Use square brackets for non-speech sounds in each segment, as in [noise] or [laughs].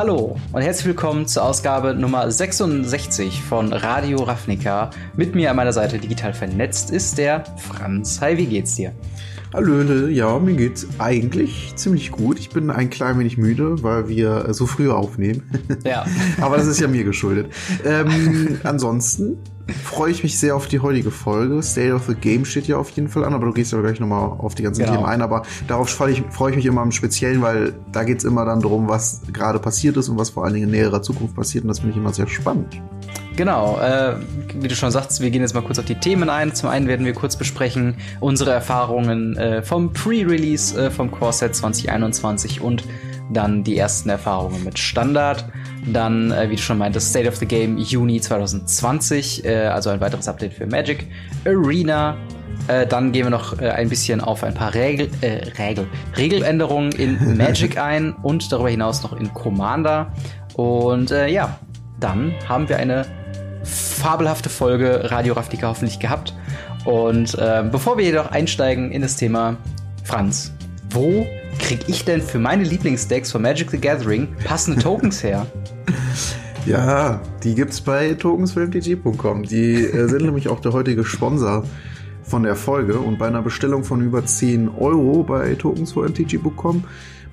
Hallo und herzlich willkommen zur Ausgabe Nummer 66 von Radio Ravnica. Mit mir an meiner Seite digital vernetzt ist der Franz. Hi, wie geht's dir? Hallöle, ja, mir geht's eigentlich ziemlich gut. Ich bin ein klein wenig müde, weil wir so früh aufnehmen. [laughs] Ja. Aber das ist ja mir geschuldet. Ähm, ansonsten freue ich mich sehr auf die heutige Folge. State of the Game steht ja auf jeden Fall an, aber du gehst ja gleich nochmal auf die ganzen genau. Themen ein. Aber darauf freue ich, freu ich mich immer im Speziellen, weil da geht's immer dann darum, was gerade passiert ist und was vor allen Dingen in näherer Zukunft passiert. Und das finde ich immer sehr spannend. Genau, äh, wie du schon sagst, wir gehen jetzt mal kurz auf die Themen ein. Zum einen werden wir kurz besprechen unsere Erfahrungen äh, vom Pre-Release äh, vom Core Set 2021 und dann die ersten Erfahrungen mit Standard. Dann, äh, wie du schon meintest, State of the Game Juni 2020, äh, also ein weiteres Update für Magic Arena. Äh, dann gehen wir noch ein bisschen auf ein paar Regel, Regel, Regeländerungen in [laughs] Magic ein und darüber hinaus noch in Commander. Und ja, dann haben wir eine fabelhafte Folge Radio Raftika hoffentlich gehabt. Und äh, bevor wir jedoch einsteigen in das Thema, Franz, wo krieg ich denn für meine Lieblingsdecks von Magic the Gathering passende [laughs] Tokens her? Ja, die gibt's bei tokensfilmtg.com. Die äh, sind nämlich auch der heutige Sponsor von der Folge und bei einer Bestellung von über 10 Euro bei tokensfilmtg.com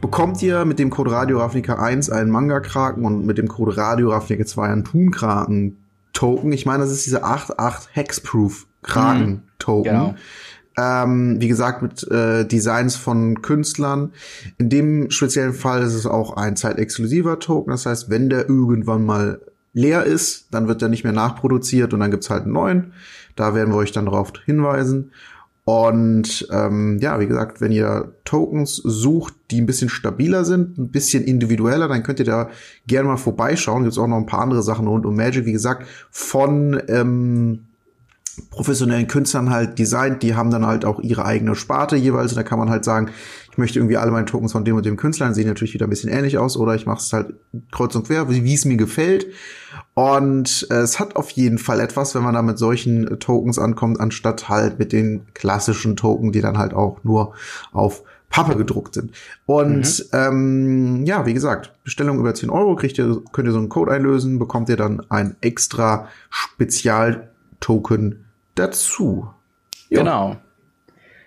bekommt ihr mit dem Code Radio Ravnica 1 einen Manga-Kraken und mit dem Code Radio Ravnica 2 einen Toon-Kraken-Token. Ich meine, das ist diese 8.8 Hexproof-Kraken-Token. Mhm, genau. Ähm, wie gesagt, mit äh, Designs von Künstlern. In dem speziellen Fall ist es auch ein zeitexklusiver Token. Das heißt, wenn der irgendwann mal leer ist, dann wird er nicht mehr nachproduziert und dann gibt's halt einen neuen. Da werden wir euch dann darauf hinweisen. Und ähm, ja, wie gesagt, wenn ihr Tokens sucht, die ein bisschen stabiler sind, ein bisschen individueller, dann könnt ihr da gerne mal vorbeischauen. Gibt auch noch ein paar andere Sachen rund um Magic, wie gesagt, von ähm, professionellen Künstlern halt designt, die haben dann halt auch ihre eigene Sparte jeweils. Und da kann man halt sagen, ich möchte irgendwie alle meine Tokens von dem und dem Künstler, sehen natürlich wieder ein bisschen ähnlich aus, oder ich mache es halt kreuz und quer, wie es mir gefällt. Und äh, es hat auf jeden Fall etwas, wenn man da mit solchen äh, Tokens ankommt, anstatt halt mit den klassischen Token, die dann halt auch nur auf Pappe gedruckt sind. Und mhm. ähm, ja, wie gesagt, Bestellung über 10 Euro kriegt ihr, könnt ihr so einen Code einlösen, bekommt ihr dann ein extra Spezial-Token dazu. Jo. Genau.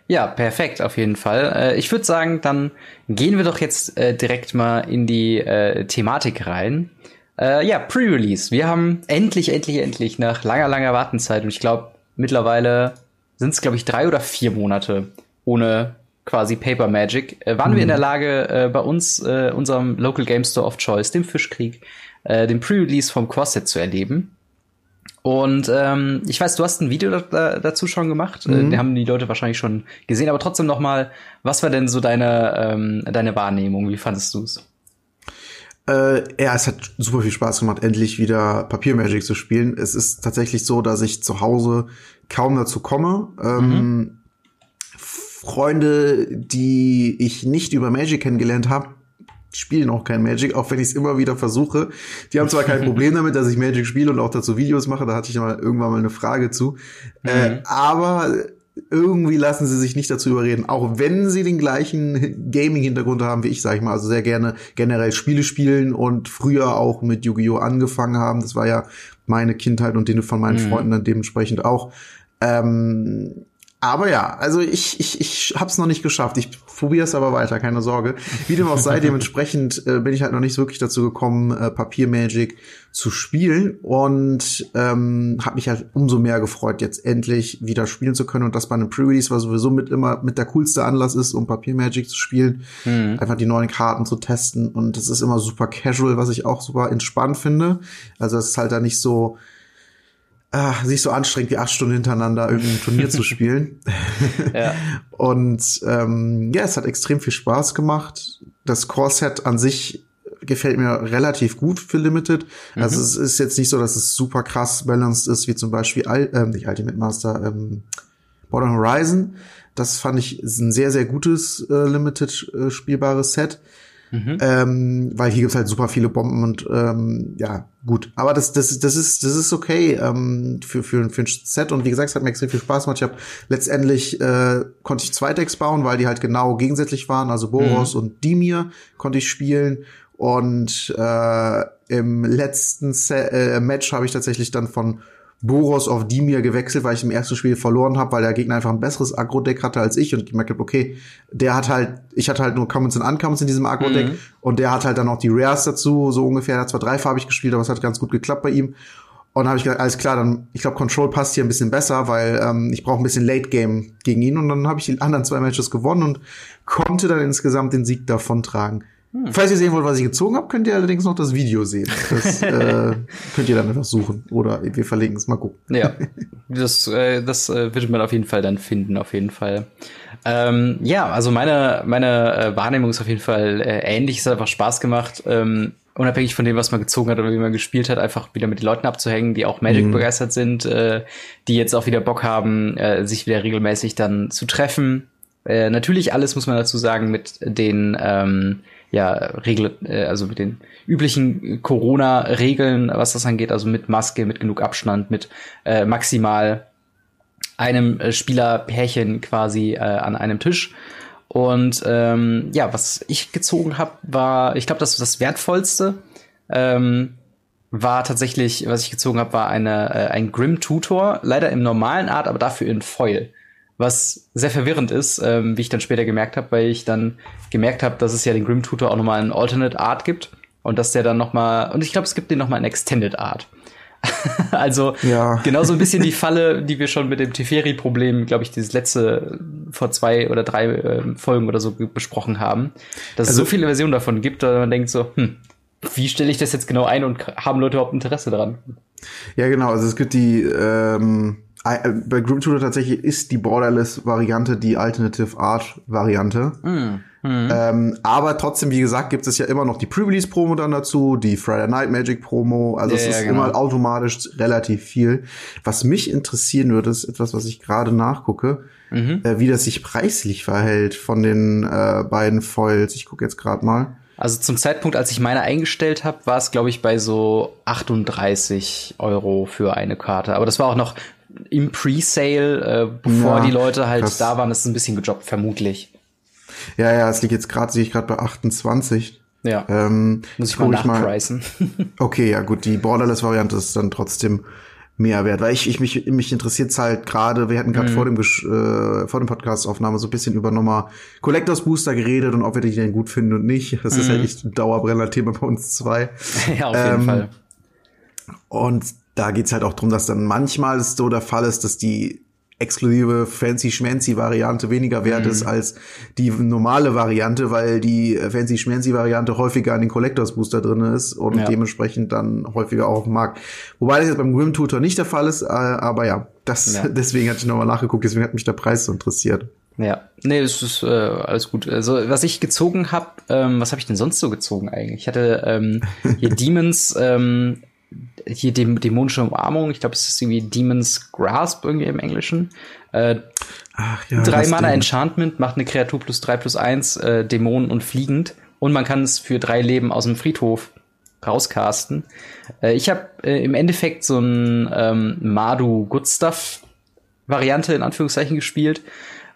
Ja, perfekt, auf jeden Fall. Äh, ich würde sagen, dann gehen wir doch jetzt äh, direkt mal in die äh, Thematik rein. Äh, ja, Pre-Release. Wir haben endlich, endlich, endlich nach langer, langer Wartenzeit und ich glaube, mittlerweile sind es, glaube ich, drei oder vier Monate ohne quasi Paper Magic, äh, waren mhm. wir in der mhm. Lage, äh, bei uns, äh, unserem Local Game Store of Choice, dem Fischkrieg, äh, den Pre-Release vom Corset zu erleben. Und ähm, ich weiß, du hast ein Video da, dazu schon gemacht. Äh, mhm. Den haben die Leute wahrscheinlich schon gesehen. Aber trotzdem noch mal, was war denn so deine ähm, deine Wahrnehmung? Wie fandest du es? Äh, ja, es hat super viel Spaß gemacht, endlich wieder Papiermagic zu spielen. Es ist tatsächlich so, dass ich zu Hause kaum dazu komme. Ähm, mhm. Freunde, die ich nicht über Magic kennengelernt habe, spielen auch kein Magic, auch wenn ich es immer wieder versuche. Die haben zwar kein [laughs] Problem damit, dass ich Magic spiele und auch dazu Videos mache, da hatte ich mal irgendwann mal eine Frage zu. Äh, mhm. Äh, aber irgendwie lassen sie sich nicht dazu überreden, auch wenn sie den gleichen Gaming-Hintergrund haben wie ich, sag ich mal, also sehr gerne generell Spiele spielen und früher auch mit Yu-Gi-Oh! angefangen haben. Das war ja meine Kindheit und denen von meinen mhm. Freunden dann dementsprechend auch. Ähm, aber ja, also ich, ich, ich hab's noch nicht geschafft. Ich probiere es aber weiter, keine Sorge. Wie dem auch sei, [laughs] dementsprechend äh, bin ich halt noch nicht wirklich dazu gekommen, äh, Papier Magic zu spielen und ähm, habe mich halt umso mehr gefreut, jetzt endlich wieder spielen zu können und das bei einem Pre-Release, was sowieso mit immer mit der coolste Anlass ist, um Papier Magic zu spielen, mhm. einfach die neuen Karten zu testen und es ist immer super casual, was ich auch super entspannt finde. Also es ist halt da nicht so ah, sich so anstrengend wie acht Stunden hintereinander irgendein Turnier zu [laughs] spielen. ja. Und ähm, ja, es hat extrem viel Spaß gemacht. Das Core-Set an sich gefällt mir relativ gut für Limited. Mhm. Also es ist jetzt nicht so, dass es super krass balanced ist, wie zum Beispiel ähm, nicht Ultimate Master, ähm, Modern Horizon. Das fand ich ein sehr, sehr gutes äh, Limited äh, spielbares Set. Mhm. Ähm, weil hier gibt's halt super viele Bomben und ähm, ja, gut. Aber das, das, das ist, das ist okay ähm, für, für, für ein Set. Und wie gesagt, es hat mir extrem viel Spaß gemacht. Ich habe letztendlich äh, konnte ich zwei Decks bauen, weil die halt genau gegensätzlich waren. Also Boros mhm. und Dimir konnte ich spielen. Und äh, im letzten Se äh, Match habe ich tatsächlich dann von Boros auf Dimir gewechselt, weil ich im ersten Spiel verloren habe, weil der Gegner einfach ein besseres Agro-Deck hatte als ich und ich gemerkt habe, okay, der hat halt, ich hatte halt nur Commons und Uncommons in diesem Agro-Deck mhm. und der hat halt dann auch die Rares dazu, so ungefähr, er hat zwar dreifarbig gespielt, aber es hat ganz gut geklappt bei ihm. Und dann habe ich gesagt, alles klar, dann, ich glaube, Control passt hier ein bisschen besser, weil ähm, ich brauche ein bisschen Late Game gegen ihn. Und dann habe ich die anderen zwei Matches gewonnen und konnte dann insgesamt den Sieg davontragen. Hm. Falls ihr sehen wollt, was ich gezogen habe, könnt ihr allerdings noch das Video sehen. Das [laughs] äh, könnt ihr dann einfach suchen. Oder wir verlegen es mal gucken. Ja, [laughs] das, äh, das äh, wird man auf jeden Fall dann finden, auf jeden Fall. Ähm, ja, also meine, meine äh, Wahrnehmung ist auf jeden Fall äh, ähnlich. Es hat einfach Spaß gemacht. Ähm, unabhängig von dem, was man gezogen hat oder wie man gespielt hat, einfach wieder mit den Leuten abzuhängen, die auch Magic mhm. begeistert sind, äh, die jetzt auch wieder Bock haben, äh, sich wieder regelmäßig dann zu treffen. Äh, natürlich alles muss man dazu sagen mit den ähm, ja Regel, äh, also mit den üblichen Corona-Regeln, was das angeht, also mit Maske, mit genug Abstand, mit äh, maximal einem äh, Spielerpärchen quasi äh, an einem Tisch. Und ähm, ja, was ich gezogen habe, war, ich glaube, das das wertvollste ähm, war tatsächlich, was ich gezogen habe, war eine äh, ein Grim Tutor, leider im normalen Art, aber dafür in Foil, was sehr verwirrend ist, ähm, wie ich dann später gemerkt habe, weil ich dann gemerkt habe, dass es ja den Grim Tutor auch noch mal in Alternate Art gibt und dass der dann noch mal und ich glaube, es gibt den noch mal in Extended Art. [laughs] also ja. genau so ein bisschen die Falle, die wir schon mit dem Teferi-Problem, glaube ich, dieses letzte vor zwei oder drei äh, Folgen oder so besprochen haben, dass also, es so viele Versionen davon gibt, dass man denkt so, hm, wie stelle ich das jetzt genau ein und haben Leute überhaupt Interesse daran? Ja, genau. Also es gibt die ähm, äh, bei Group Tutor tatsächlich ist die Borderless-Variante die Alternative Art-Variante. Mm. Mhm. Ähm, aber trotzdem, wie gesagt, gibt es ja immer noch die Pre-Release-Promo dann dazu, die Friday Night Magic Promo. Also ja, es ist ja, genau. immer automatisch relativ viel. Was mich interessieren würde, ist etwas, was ich gerade nachgucke, mhm. äh, wie das sich preislich verhält von den äh, beiden Foils. Ich gucke jetzt gerade mal. Also zum Zeitpunkt, als ich meine eingestellt habe, war es, glaube ich, bei so 38 Euro für eine Karte. Aber das war auch noch im Pre-Sale, äh, bevor ja, die Leute halt krass. da waren, ist ein bisschen gejobbt, vermutlich. Ja, ja, es liegt jetzt gerade, sehe ich gerade bei 28. Ja. Ähm, Muss ich mal nachpreisen. [laughs] okay, ja gut, die Borderless-Variante ist dann trotzdem mehr wert, weil ich, ich mich, mich interessiert halt gerade, wir hatten gerade mhm. vor dem äh, vor dem Podcast-Aufnahme so ein bisschen über nochmal Collectors Booster geredet und ob wir die denn gut finden und nicht. Das mhm. ist halt echt ein Dauerbrenner-Thema bei uns zwei. [laughs] ja, auf jeden ähm, Fall. Und da geht's halt auch drum, dass dann manchmal so der Fall ist, dass die exklusive fancy schmancy Variante weniger wert mhm. ist als die normale Variante, weil die fancy schmancy Variante häufiger an den Collectors Booster drin ist und ja. dementsprechend dann häufiger auch auf dem Markt. Wobei das jetzt beim Grim Tutor nicht der Fall ist, äh, aber ja, das ja. [laughs] deswegen hatte ich nochmal nachgeguckt, deswegen hat mich der Preis so interessiert. Ja, nee, es ist äh, alles gut. Also was ich gezogen habe, ähm, was habe ich denn sonst so gezogen eigentlich? Ich hatte ähm, hier [laughs] Demons ähm, hier dem, dämonische Umarmung, ich glaube, es ist irgendwie Demon's Grasp irgendwie im Englischen. Äh, Ach, ja, drei Mana Ding. Enchantment macht eine Kreatur plus drei plus eins, äh, Dämonen und fliegend. Und man kann es für drei Leben aus dem Friedhof rauscasten. Äh, ich habe äh, im Endeffekt so ein ähm, Madu Good Stuff Variante in Anführungszeichen gespielt.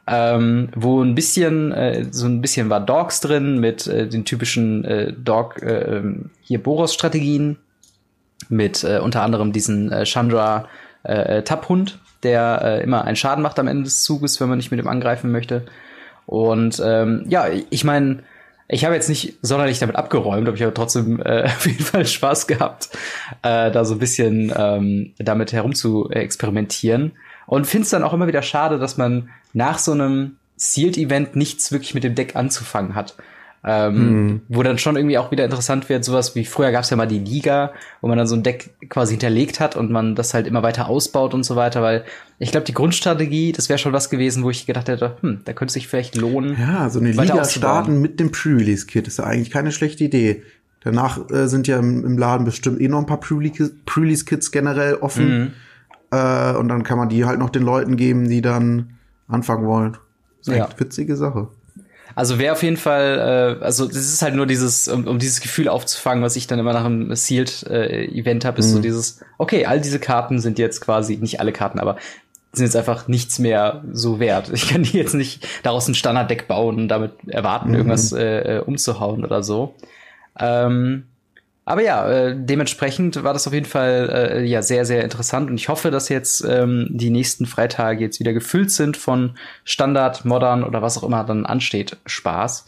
Ähm, wo ein bisschen äh, so ein bisschen war Dogs drin mit äh, den typischen äh, Dog äh, ähm, hier Boros Strategien mit äh, unter anderem diesen äh, Chandra äh, Taphund, der äh, immer einen Schaden macht am Ende des Zuges, wenn man nicht mit ihm angreifen möchte. Und ähm, ja, ich meine, ich habe jetzt nicht sonderlich damit abgeräumt, aber ich habe trotzdem äh, [laughs] auf jeden Fall Spaß gehabt, äh, da so ein bisschen ähm, damit herum zu experimentieren. Und finde es dann auch immer wieder schade, dass man nach so einem Sealed-Event nichts wirklich mit dem Deck anzufangen hat. Ähm, hm. Wo dann schon irgendwie auch wieder interessant wird, sowas wie früher gab es ja mal die Liga, wo man dann so ein Deck quasi hinterlegt hat und man das halt immer weiter ausbaut und so weiter, weil ich glaube, die Grundstrategie, das wäre schon was gewesen, wo ich gedacht hätte, hm, da könnte es sich vielleicht lohnen. Ja, so eine Liga starten mit dem Pre-Release-Kit ist ja eigentlich keine schlechte Idee. Danach äh, sind ja im, im, Laden bestimmt eh noch ein paar Pre-Release-Kits generell offen. Mhm. Äh, und dann kann man die halt noch den Leuten geben, die dann anfangen wollen. Das ist ja. eine witzige Sache. Also wäre auf jeden Fall, äh, also das ist halt nur dieses, um, um dieses Gefühl aufzufangen, was ich dann immer nach einem Sealed-Event äh, habe, ist mhm. so dieses, okay, all diese Karten sind jetzt quasi, nicht alle Karten, aber sind jetzt einfach nichts mehr so wert. Ich kann die jetzt nicht daraus ein Standarddeck bauen und damit erwarten, mhm. irgendwas äh, äh, umzuhauen oder so. Ähm, aber ja, äh, dementsprechend war das auf jeden Fall äh, ja sehr, sehr interessant und ich hoffe, dass jetzt ähm, die nächsten Freitage jetzt wieder gefüllt sind von Standard, Modern oder was auch immer dann ansteht. Spaß.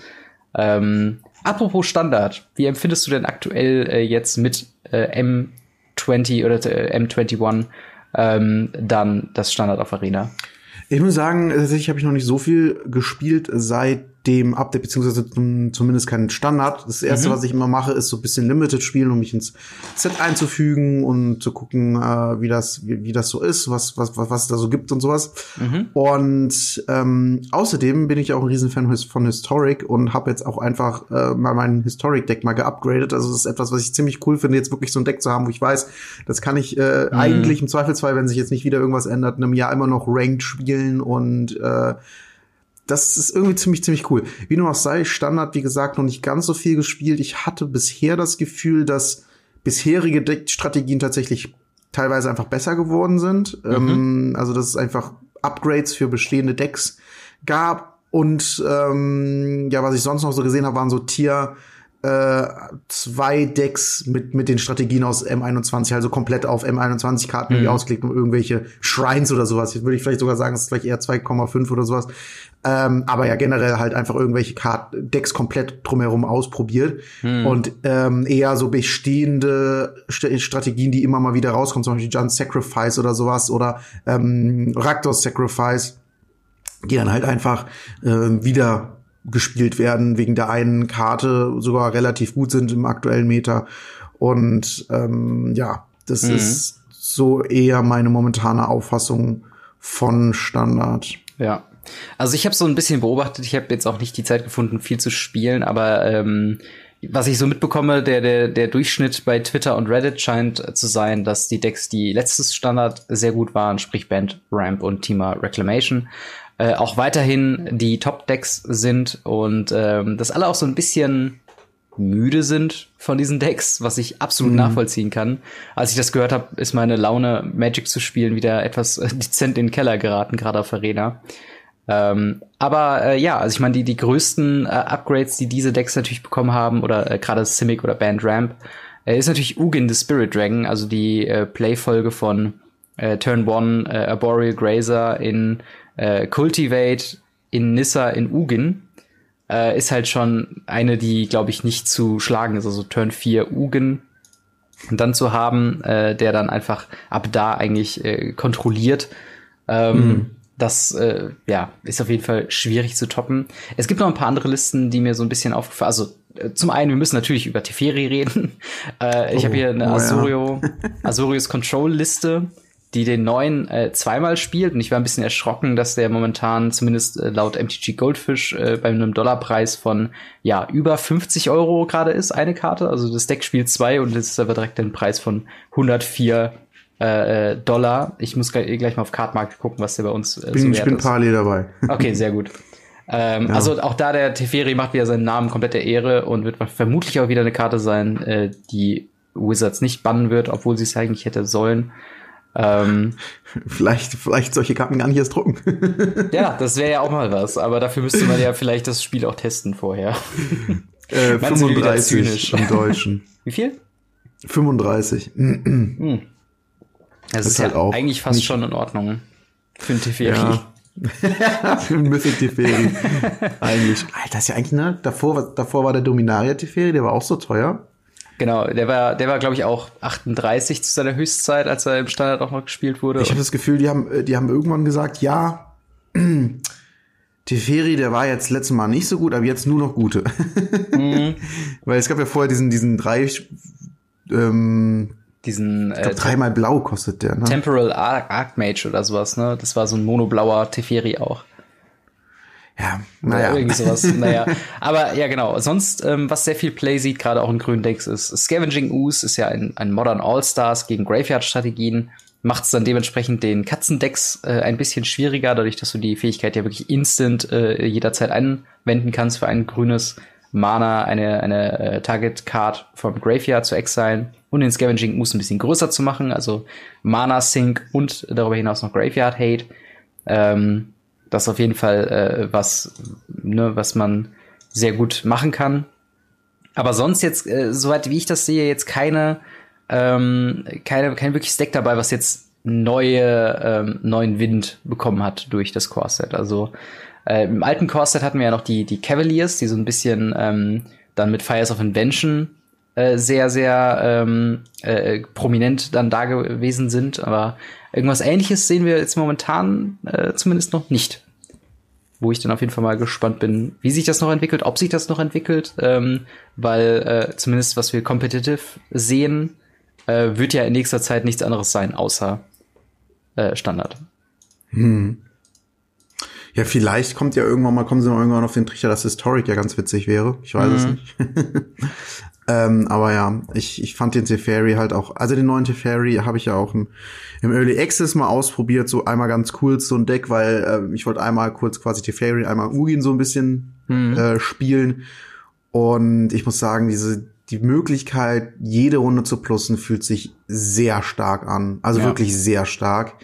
Ähm, apropos Standard, wie empfindest du denn aktuell äh, jetzt mit äh, M20 oder äh, M21 ähm, dann das Standard auf Arena? Ich muss sagen, tatsächlich habe ich noch nicht so viel gespielt seit dem Update, beziehungsweise zumindest kein Standard. Das erste, mhm. was ich immer mache, ist so ein bisschen Limited spielen, um mich ins Set einzufügen und zu gucken, äh, wie das, wie, wie, das so ist, was, was, was, was es da so gibt und sowas. Mhm. Und ähm, außerdem bin ich auch ein Riesenfan von Historic und habe jetzt auch einfach äh, mal mein Historic-Deck mal geupgradet. Also das ist etwas, was ich ziemlich cool finde, jetzt wirklich so ein Deck zu haben, wo ich weiß, das kann ich äh, mhm. eigentlich im Zweifelsfall, wenn sich jetzt nicht wieder irgendwas ändert, in einem Jahr immer noch Ranked spielen und äh, das ist irgendwie ziemlich, ziemlich cool. Wie nur auch sei, Standard, wie gesagt, noch nicht ganz so viel gespielt. Ich hatte bisher das Gefühl, dass bisherige Deckstrategien tatsächlich teilweise einfach besser geworden sind. Mhm. Ähm, also, dass es einfach Upgrades für bestehende Decks gab. Und ähm, ja, was ich sonst noch so gesehen habe, waren so Tier äh, zwei Decks mit, mit den Strategien aus M21, also komplett auf M21-Karten mhm. ausgelegt, um irgendwelche Shrines oder sowas. Jetzt würde ich vielleicht sogar sagen, es ist vielleicht eher 2,5 oder sowas. Ähm, aber ja, generell halt einfach irgendwelche Kart Decks komplett drumherum ausprobiert hm. und ähm, eher so bestehende St Strategien, die immer mal wieder rauskommen, zum Beispiel John Sacrifice oder sowas oder ähm, Raktor Sacrifice, die dann halt einfach äh, wieder gespielt werden, wegen der einen Karte sogar relativ gut sind im aktuellen Meta. Und ähm, ja, das mhm. ist so eher meine momentane Auffassung von Standard. Ja, also ich habe so ein bisschen beobachtet, ich habe jetzt auch nicht die Zeit gefunden, viel zu spielen, aber ähm, was ich so mitbekomme, der, der, der Durchschnitt bei Twitter und Reddit scheint zu sein, dass die Decks, die letztes Standard sehr gut waren, sprich Band, Ramp und Thema Reclamation, äh, auch weiterhin die Top-Decks sind und ähm, dass alle auch so ein bisschen müde sind von diesen Decks, was ich absolut mhm. nachvollziehen kann. Als ich das gehört habe, ist meine Laune, Magic zu spielen, wieder etwas äh, [laughs] dezent in den Keller geraten, gerade auf Arena. Ähm, aber äh, ja, also ich meine, die, die größten äh, Upgrades, die diese Decks natürlich bekommen haben, oder äh, gerade Simic oder Band Ramp, äh, ist natürlich Ugin the Spirit Dragon, also die äh, Playfolge von äh, Turn 1 äh, Arboreal Grazer in äh, Cultivate, in Nissa, in Ugin. Äh, ist halt schon eine, die, glaube ich, nicht zu schlagen ist. Also Turn 4 Ugin und dann zu haben, äh, der dann einfach ab da eigentlich äh, kontrolliert. Ähm, mhm das äh, ja, ist auf jeden Fall schwierig zu toppen. Es gibt noch ein paar andere Listen, die mir so ein bisschen aufgefallen Also äh, zum einen, wir müssen natürlich über Teferi reden. [laughs] äh, ich oh, habe hier eine oh, Azurio, [laughs] ja. Azurios Control-Liste, die den neuen äh, zweimal spielt. Und ich war ein bisschen erschrocken, dass der momentan zumindest äh, laut MTG Goldfish äh, bei einem Dollarpreis von ja über 50 Euro gerade ist, eine Karte. Also das Deck spielt zwei und es ist aber direkt ein Preis von 104 äh, äh, Dollar. Ich muss gleich, gleich mal auf Cardmarket gucken, was der bei uns äh, bin, so wert Ich bin parallel dabei. [laughs] Okay, sehr gut. Ähm, ja. Also auch da der Teferi macht wieder seinen Namen komplett der Ehre und wird vermutlich auch wieder eine Karte sein, äh, die Wizards nicht bannen wird, obwohl sie es eigentlich hätte sollen. Ähm, [laughs] vielleicht, vielleicht solche Karten gar nicht erst drucken. [laughs] ja, das wäre ja auch mal was, aber dafür müsste man ja [laughs] vielleicht das Spiel auch testen vorher. Äh, 35 im Deutschen. Wie viel? 35. hm. Das, das ist, halt ja auch eigentlich fast schon in Ordnung für ein Teferi. Ja. für ein Mythic Teferi. eigentlich. Alter, das ist ja eigentlich, ne? Davor, davor war der Dominaria Teferi, der war auch so teuer. Genau, der war, der war, glaube ich, auch 38 zu seiner Höchstzeit, als er im Standard auch noch gespielt wurde. Ich habe das Gefühl, die haben, die haben irgendwann gesagt, ja, [clears throat] Teferi, der war jetzt letztes Mal nicht so gut, aber jetzt nur noch gute. [laughs] Mhm. Weil es gab ja vorher diesen, diesen drei ähm, diesen ich glaub, äh, dreimal blau kostet der, ne? Temporal Arc Archmage oder sowas, ne? Das war so ein monoblauer Teferi auch. Ja, naja. Irgendwie sowas. [laughs] naja. Aber ja, genau. Sonst, ähm, was sehr viel Play sieht, gerade auch in grünen Decks, ist Scavenging Ooze, ist ja ein, ein Modern All-Stars gegen Graveyard-Strategien. Macht es dann dementsprechend den Katzendecks äh, ein bisschen schwieriger, dadurch, dass du die Fähigkeit ja wirklich instant äh, jederzeit anwenden kannst für ein grünes Mana, eine, eine äh, Target-Card vom Graveyard zu exilen und den Scavenging Ooze ein bisschen größer zu machen, also Mana Sync und darüber hinaus noch Graveyard Hate. Ähm, das ist auf jeden Fall äh, was, ne, was man sehr gut machen kann. Aber sonst jetzt, äh, soweit wie ich das sehe, jetzt keine, ähm, keine, kein wirkliches Deck dabei, was jetzt neue, ähm, neuen Wind bekommen hat durch das Core-Set. Also äh, im alten Core-Set hatten wir ja noch die, die Cavaliers, die so ein bisschen ähm, dann mit Fires of Invention äh, sehr, sehr ähm, äh, prominent dann da gewesen sind. Aber irgendwas ähnliches sehen wir jetzt momentan äh, zumindest noch nicht. Wo ich dann auf jeden Fall mal gespannt bin, wie sich das noch entwickelt, ob sich das noch entwickelt, ähm, weil äh, zumindest was wir competitive sehen, äh, wird ja in nächster Zeit nichts anderes sein, außer äh, Standard. Hm. Ja, vielleicht kommt ja irgendwann mal, kommen sie mal irgendwann auf den Trichter, dass Historic ja ganz witzig wäre. Ich weiß mhm. es nicht. [laughs] ähm, aber ja, ich, ich fand den Teferi halt auch, also den neuen Teferi habe ich ja auch im, im Early Access mal ausprobiert, so einmal ganz kurz so ein Deck, weil äh, ich wollte einmal kurz quasi Teferi, einmal Ugin so ein bisschen mhm. äh, spielen. Und ich muss sagen, diese, die Möglichkeit, jede Runde zu plussen, fühlt sich sehr stark an. Also ja. wirklich sehr stark.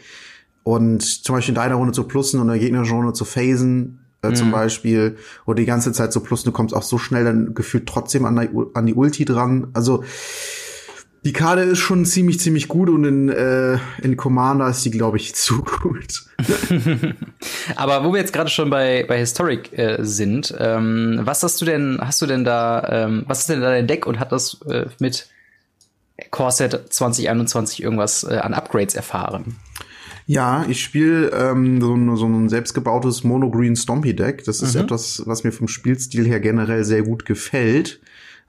Und zum Beispiel in deiner Runde zu plussen und in der gegnerischen Runde zu phasen, äh, mhm. zum Beispiel, oder die ganze Zeit zu plussen, du kommst auch so schnell dann gefühlt trotzdem an, der, an die Ulti dran. Also die Karte ist schon ziemlich, ziemlich gut und in, äh, in Commander ist die, glaube ich, [laughs] zu gut. [laughs] Aber wo wir jetzt gerade schon bei, bei Historic äh, sind, ähm, was hast du denn, hast du denn da, ähm, was ist denn da dein Deck und hat das äh, mit Core 2021 irgendwas äh, an Upgrades erfahren? Ja, ich spiele ähm, so, ein, so ein selbstgebautes Monogreen Stompy Deck. Das ist mhm. etwas, was mir vom Spielstil her generell sehr gut gefällt.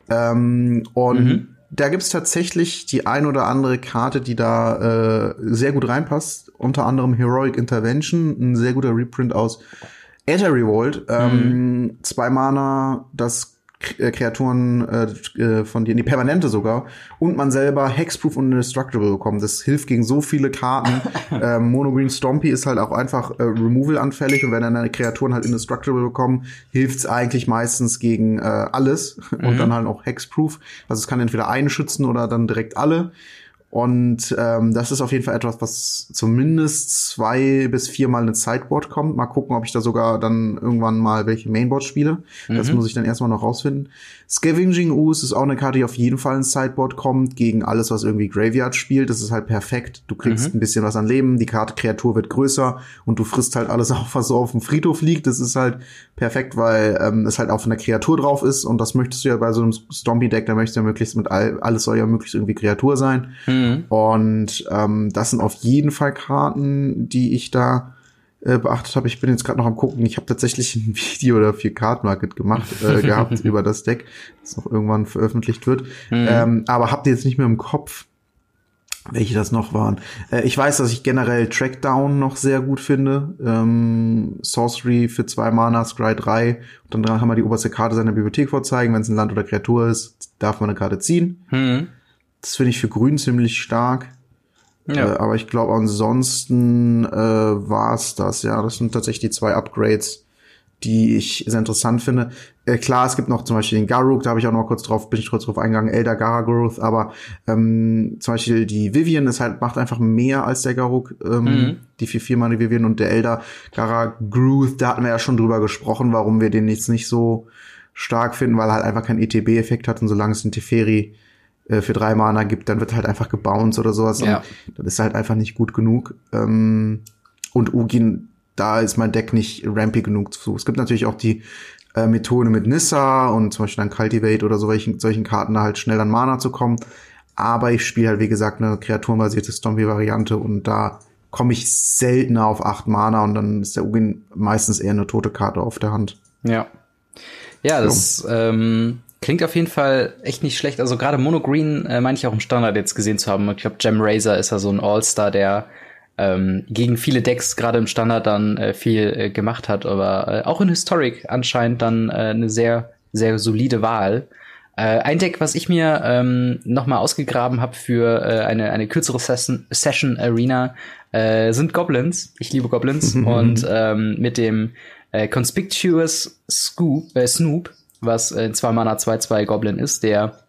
Ähm, und mhm. da gibt's tatsächlich die ein oder andere Karte, die da äh, sehr gut reinpasst. Unter anderem Heroic Intervention, ein sehr guter Reprint aus Aether Revolt. Ähm, mhm. Zwei Mana, das Kreaturen äh, äh, von dir, die permanente sogar, und man selber Hexproof und Indestructible bekommen. Das hilft gegen so viele Karten. [laughs] ähm, Monogreen Stompy ist halt auch einfach äh, Removal anfällig und wenn dann deine Kreaturen halt Indestructible bekommen, hilft's eigentlich meistens gegen äh, alles [laughs] mhm. und dann halt auch Hexproof. Also es kann entweder einen schützen oder dann direkt alle. Und ähm, das ist auf jeden Fall etwas, was zumindest zwei bis viermal eine Sideboard kommt. Mal gucken, ob ich da sogar dann irgendwann mal welche Mainboard spiele. Mhm. Das muss ich dann erstmal noch rausfinden. Scavenging Ooze ist auch eine Karte, die auf jeden Fall ins Sideboard kommt, gegen alles, was irgendwie Graveyard spielt. Das ist halt perfekt. Du kriegst mhm. ein bisschen was an Leben, die Karte Kreatur wird größer und du frisst halt alles [laughs] auf, was so auf dem Friedhof liegt. Das ist halt perfekt, weil ähm, es halt auch von der Kreatur drauf ist und das möchtest du ja bei so einem Stompy-Deck, da möchtest du ja möglichst mit all, alles soll ja möglichst irgendwie Kreatur sein. Mhm. Und ähm, das sind auf jeden Fall Karten, die ich da äh, beachtet habe. Ich bin jetzt gerade noch am gucken. Ich habe tatsächlich ein [laughs] Video dafür Card Market gemacht äh, [laughs] gehabt über das Deck, das noch irgendwann veröffentlicht wird. Mhm. Ähm, aber habt ihr jetzt nicht mehr im Kopf, welche das noch waren. Äh, ich weiß, dass ich generell Trackdown noch sehr gut finde. Ähm, Sorcery für zwei Mana, Scry 3. Und dann kann man die oberste Karte seiner Bibliothek vorzeigen. Wenn es ein Land oder Kreatur ist, darf man eine Karte ziehen. Mhm. Das finde ich für Grün ziemlich stark. Ja. Äh, aber ich glaube, ansonsten äh, war es das. Ja, das sind tatsächlich die zwei Upgrades, die ich sehr interessant finde. Äh, klar, es gibt noch zum Beispiel den Garuk, da habe ich auch noch kurz drauf, bin ich kurz drauf eingegangen, Elder Gara Growth, aber ähm, zum Beispiel die Vivian ist halt, macht einfach mehr als der Garuk, ähm, mhm. die 4-4 Mana Vivian und der Elder Gara Growth, da hatten wir ja schon drüber gesprochen, warum wir den jetzt nicht so stark finden, weil er halt einfach keinen ETB-Effekt hat und solange es den Teferi äh, für drei Mana gibt, dann wird halt einfach gebounced oder sowas. Ja. Und das ist halt einfach nicht gut genug. Ähm, und Ugin, da ist mein Deck nicht rampy genug zu. Es gibt natürlich auch die äh, Methode mit Nissa und zum Beispiel dann Cultivate oder so welchen, solchen Karten da halt schnell an Mana zu kommen. Aber ich spiele halt, wie gesagt, eine kreaturenbasierte Stompy-Variante und da komme ich seltener auf acht Mana und dann ist der Ugin meistens eher eine tote Karte auf der Hand. Ja. Ja, das so. ähm, Klingt auf jeden Fall echt nicht schlecht. Also gerade Mono Green äh, meine ich auch im Standard jetzt gesehen zu haben. Ich glaube, Gem Razor ist ja so ein All-Star, der ähm, gegen viele Decks gerade im Standard dann äh, viel äh, gemacht hat, aber äh, auch in Historic anscheinend dann äh, eine sehr, sehr solide Wahl. Äh, ein Deck, was ich mir ähm, noch mal ausgegraben habe für äh, eine, eine kürzere Session, Session Arena, äh, sind Goblins. Ich liebe Goblins. [laughs] und ähm, mit dem äh, Conspicuous Scoop, äh, Snoop was in 2 Mana 2-2 Goblin ist, der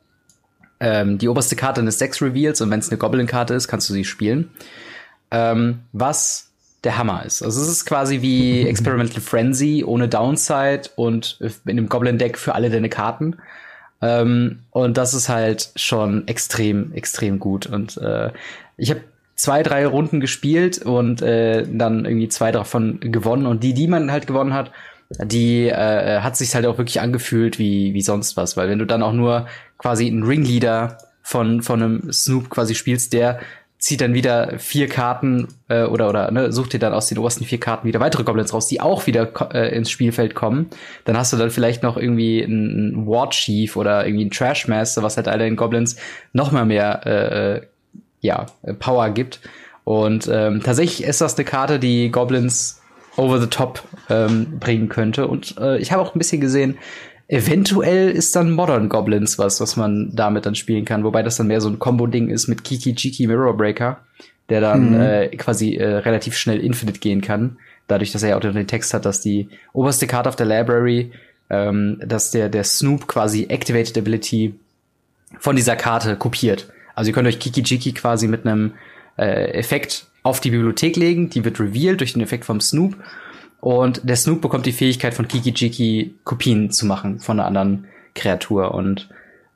ähm, die oberste Karte eines Decks reveals und wenn es eine Goblin-Karte ist, kannst du sie spielen. Ähm, was der Hammer ist. Also es ist quasi wie [laughs] Experimental Frenzy ohne Downside und in einem Goblin-Deck für alle deine Karten. Ähm, und das ist halt schon extrem, extrem gut. Und äh, ich habe zwei, drei Runden gespielt und äh, dann irgendwie zwei davon gewonnen. Und die, die man halt gewonnen hat, die äh, hat sich halt auch wirklich angefühlt wie, wie sonst was. Weil wenn du dann auch nur quasi einen Ringleader von, von einem Snoop quasi spielst, der zieht dann wieder vier Karten äh, oder oder ne, sucht dir dann aus den obersten vier Karten wieder weitere Goblins raus, die auch wieder äh, ins Spielfeld kommen. Dann hast du dann vielleicht noch irgendwie einen Ward Chief oder irgendwie einen Trashmaster, was halt all den Goblins noch mal mehr äh, äh ja Power gibt. Und ähm, tatsächlich ist das eine Karte, die Goblins over the top ähm, bringen könnte. Und äh, ich habe auch ein bisschen gesehen, Eventuell ist dann Modern Goblins was, was man damit dann spielen kann, wobei das dann mehr so ein Combo-Ding ist mit Kiki Jiki Mirror Breaker, der dann mhm. äh, quasi äh, relativ schnell Infinite gehen kann, dadurch, dass er ja auch den Text hat, dass die oberste Karte auf der Library, ähm, dass der der Snoop quasi Activated Ability von dieser Karte kopiert. Also ihr könnt euch Kiki Jiki quasi mit einem äh, Effekt auf die Bibliothek legen, die wird revealed durch den Effekt vom Snoop und der Snoop bekommt die Fähigkeit von Kiki Jiki Kopien zu machen von einer anderen Kreatur. Und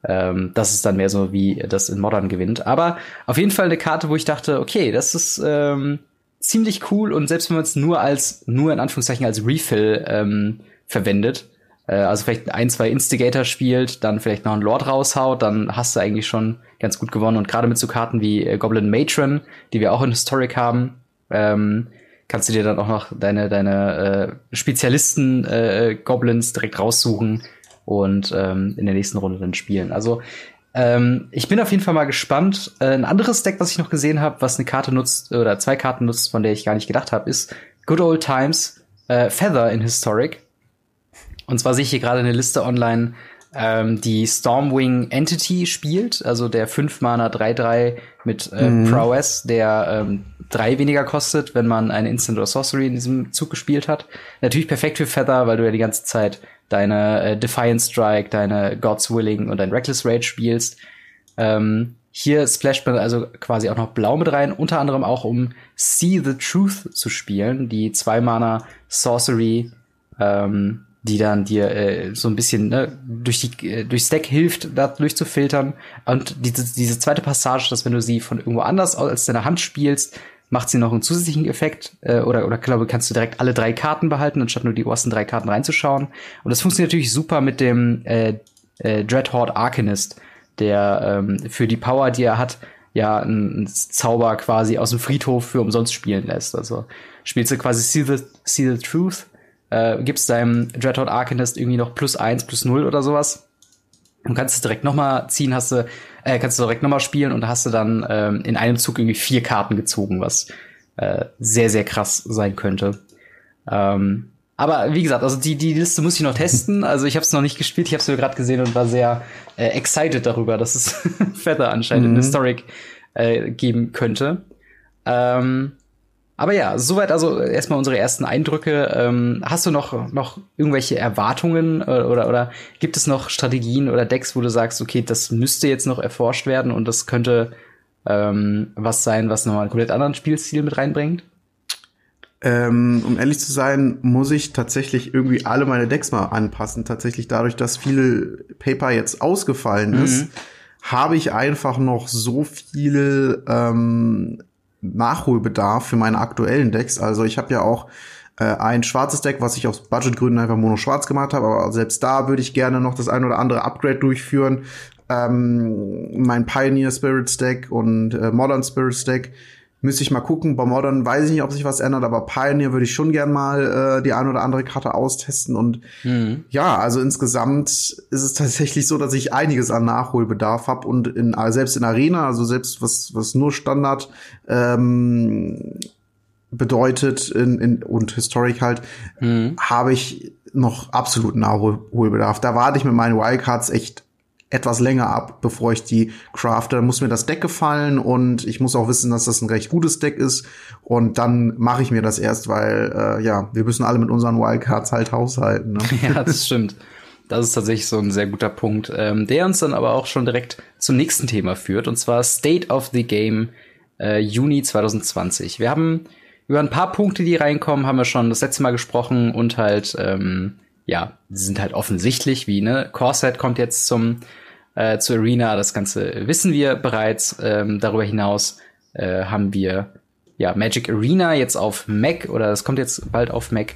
ähm, das ist dann mehr so, wie das in Modern gewinnt. Aber auf jeden Fall eine Karte, wo ich dachte, okay, das ist ähm, ziemlich cool. Und selbst wenn man es nur als, nur in Anführungszeichen als Refill ähm, verwendet, äh, also vielleicht ein, zwei Instigator spielt, dann vielleicht noch einen Lord raushaut, dann hast du eigentlich schon ganz gut gewonnen. Und gerade mit so Karten wie äh, Goblin Matron, die wir auch in Historic haben, ähm, kannst du dir dann auch noch deine, deine äh, Spezialisten äh, Goblins direkt raussuchen und ähm, in der nächsten Runde dann spielen. Also ähm, ich bin auf jeden Fall mal gespannt. Äh, ein anderes Deck, was ich noch gesehen habe, was eine Karte nutzt oder zwei Karten nutzt, von der ich gar nicht gedacht habe, ist Good Old Times äh, Feather in Historic. Und zwar sehe ich hier gerade eine Liste online, ähm, die Stormwing Entity spielt, also der 5 Mana 3-3 mit äh, mhm. Prowess, der ähm, drei weniger kostet, wenn man eine Instant oder Sorcery in diesem Zug gespielt hat. Natürlich perfekt für Feather, weil du ja die ganze Zeit deine äh, Defiant Strike, deine God's Willing und dein Reckless Rage spielst. Ähm, hier splasht man also quasi auch noch blau mit rein, unter anderem auch um See the Truth zu spielen, die zwei Mana Sorcery, ähm, die dann dir äh, so ein bisschen ne, durch die äh, durchs Deck hilft, da durchzufiltern. Und diese, diese zweite Passage, dass wenn du sie von irgendwo anders als deiner Hand spielst, macht sie noch einen zusätzlichen Effekt äh, oder oder glaube kannst du direkt alle drei Karten behalten anstatt nur die ersten drei Karten reinzuschauen und das funktioniert natürlich super mit dem äh, äh, Dreadhorde Arcanist der ähm, für die Power die er hat ja einen Zauber quasi aus dem Friedhof für umsonst spielen lässt also spielst du quasi See the, See the Truth äh, gibst deinem Dreadhorde Arcanist irgendwie noch plus eins plus null oder sowas Du kannst es direkt nochmal ziehen, hast du, äh, kannst du direkt nochmal spielen und hast du dann ähm, in einem Zug irgendwie vier Karten gezogen, was äh, sehr, sehr krass sein könnte. Ähm, aber wie gesagt, also die, die Liste muss ich noch testen. [laughs] Also ich habe es noch nicht gespielt, ich habe es nur gerade gesehen und war sehr äh, excited darüber, dass es [laughs] Feather anscheinend mhm. in Historic äh, geben könnte. Ähm, aber ja, soweit also erstmal unsere ersten Eindrücke. Ähm, hast du noch, noch irgendwelche Erwartungen oder, äh, oder, oder gibt es noch Strategien oder Decks, wo du sagst, okay, das müsste jetzt noch erforscht werden und das könnte ähm, was sein, was nochmal einen komplett anderen Spielstil mit reinbringt? Ähm, um ehrlich zu sein, muss ich tatsächlich irgendwie alle meine Decks mal anpassen. Tatsächlich dadurch, dass viel Paper jetzt ausgefallen mhm. ist, habe ich einfach noch so viel ähm, Nachholbedarf für meine aktuellen Decks. Also ich habe ja auch äh, ein schwarzes Deck, was ich aus Budgetgründen einfach mono schwarz gemacht habe, aber selbst da würde ich gerne noch das ein oder andere Upgrade durchführen. Ähm, mein Pioneer Spirits Deck und äh, Modern Spirits Deck Müsste ich mal gucken. Bei Modern weiß ich nicht, ob sich was ändert, aber Pioneer würde ich schon gern mal äh, die ein oder andere Karte austesten. Und mhm. ja, also insgesamt ist es [laughs] tatsächlich so, dass ich einiges an Nachholbedarf habe und in, äh, selbst in Arena, also selbst was, was nur Standard ähm, bedeutet in, in, und Historic halt, mhm. habe ich noch absoluten Nachholbedarf. Da warte ich mit meinen Wildcards echt etwas länger ab, bevor ich die crafte. Dann muss mir das Deck gefallen und ich muss auch wissen, dass das ein recht gutes Deck ist. Und dann mache ich mir das erst, weil äh, ja, wir müssen alle mit unseren Wildcards halt haushalten. Ne? [laughs] Ja, das stimmt. Das ist tatsächlich so ein sehr guter Punkt, ähm, der uns dann aber auch schon direkt zum nächsten Thema führt, und zwar State of the Game äh, Juni 2020. Wir haben über ein paar Punkte, die reinkommen, haben wir schon das letzte Mal gesprochen und halt ähm, ja, sind halt offensichtlich, wie, ne, Corset kommt jetzt zum, äh, zur Arena, das Ganze wissen wir bereits. Ähm, darüber hinaus äh, haben wir ja Magic Arena jetzt auf Mac oder das kommt jetzt bald auf Mac.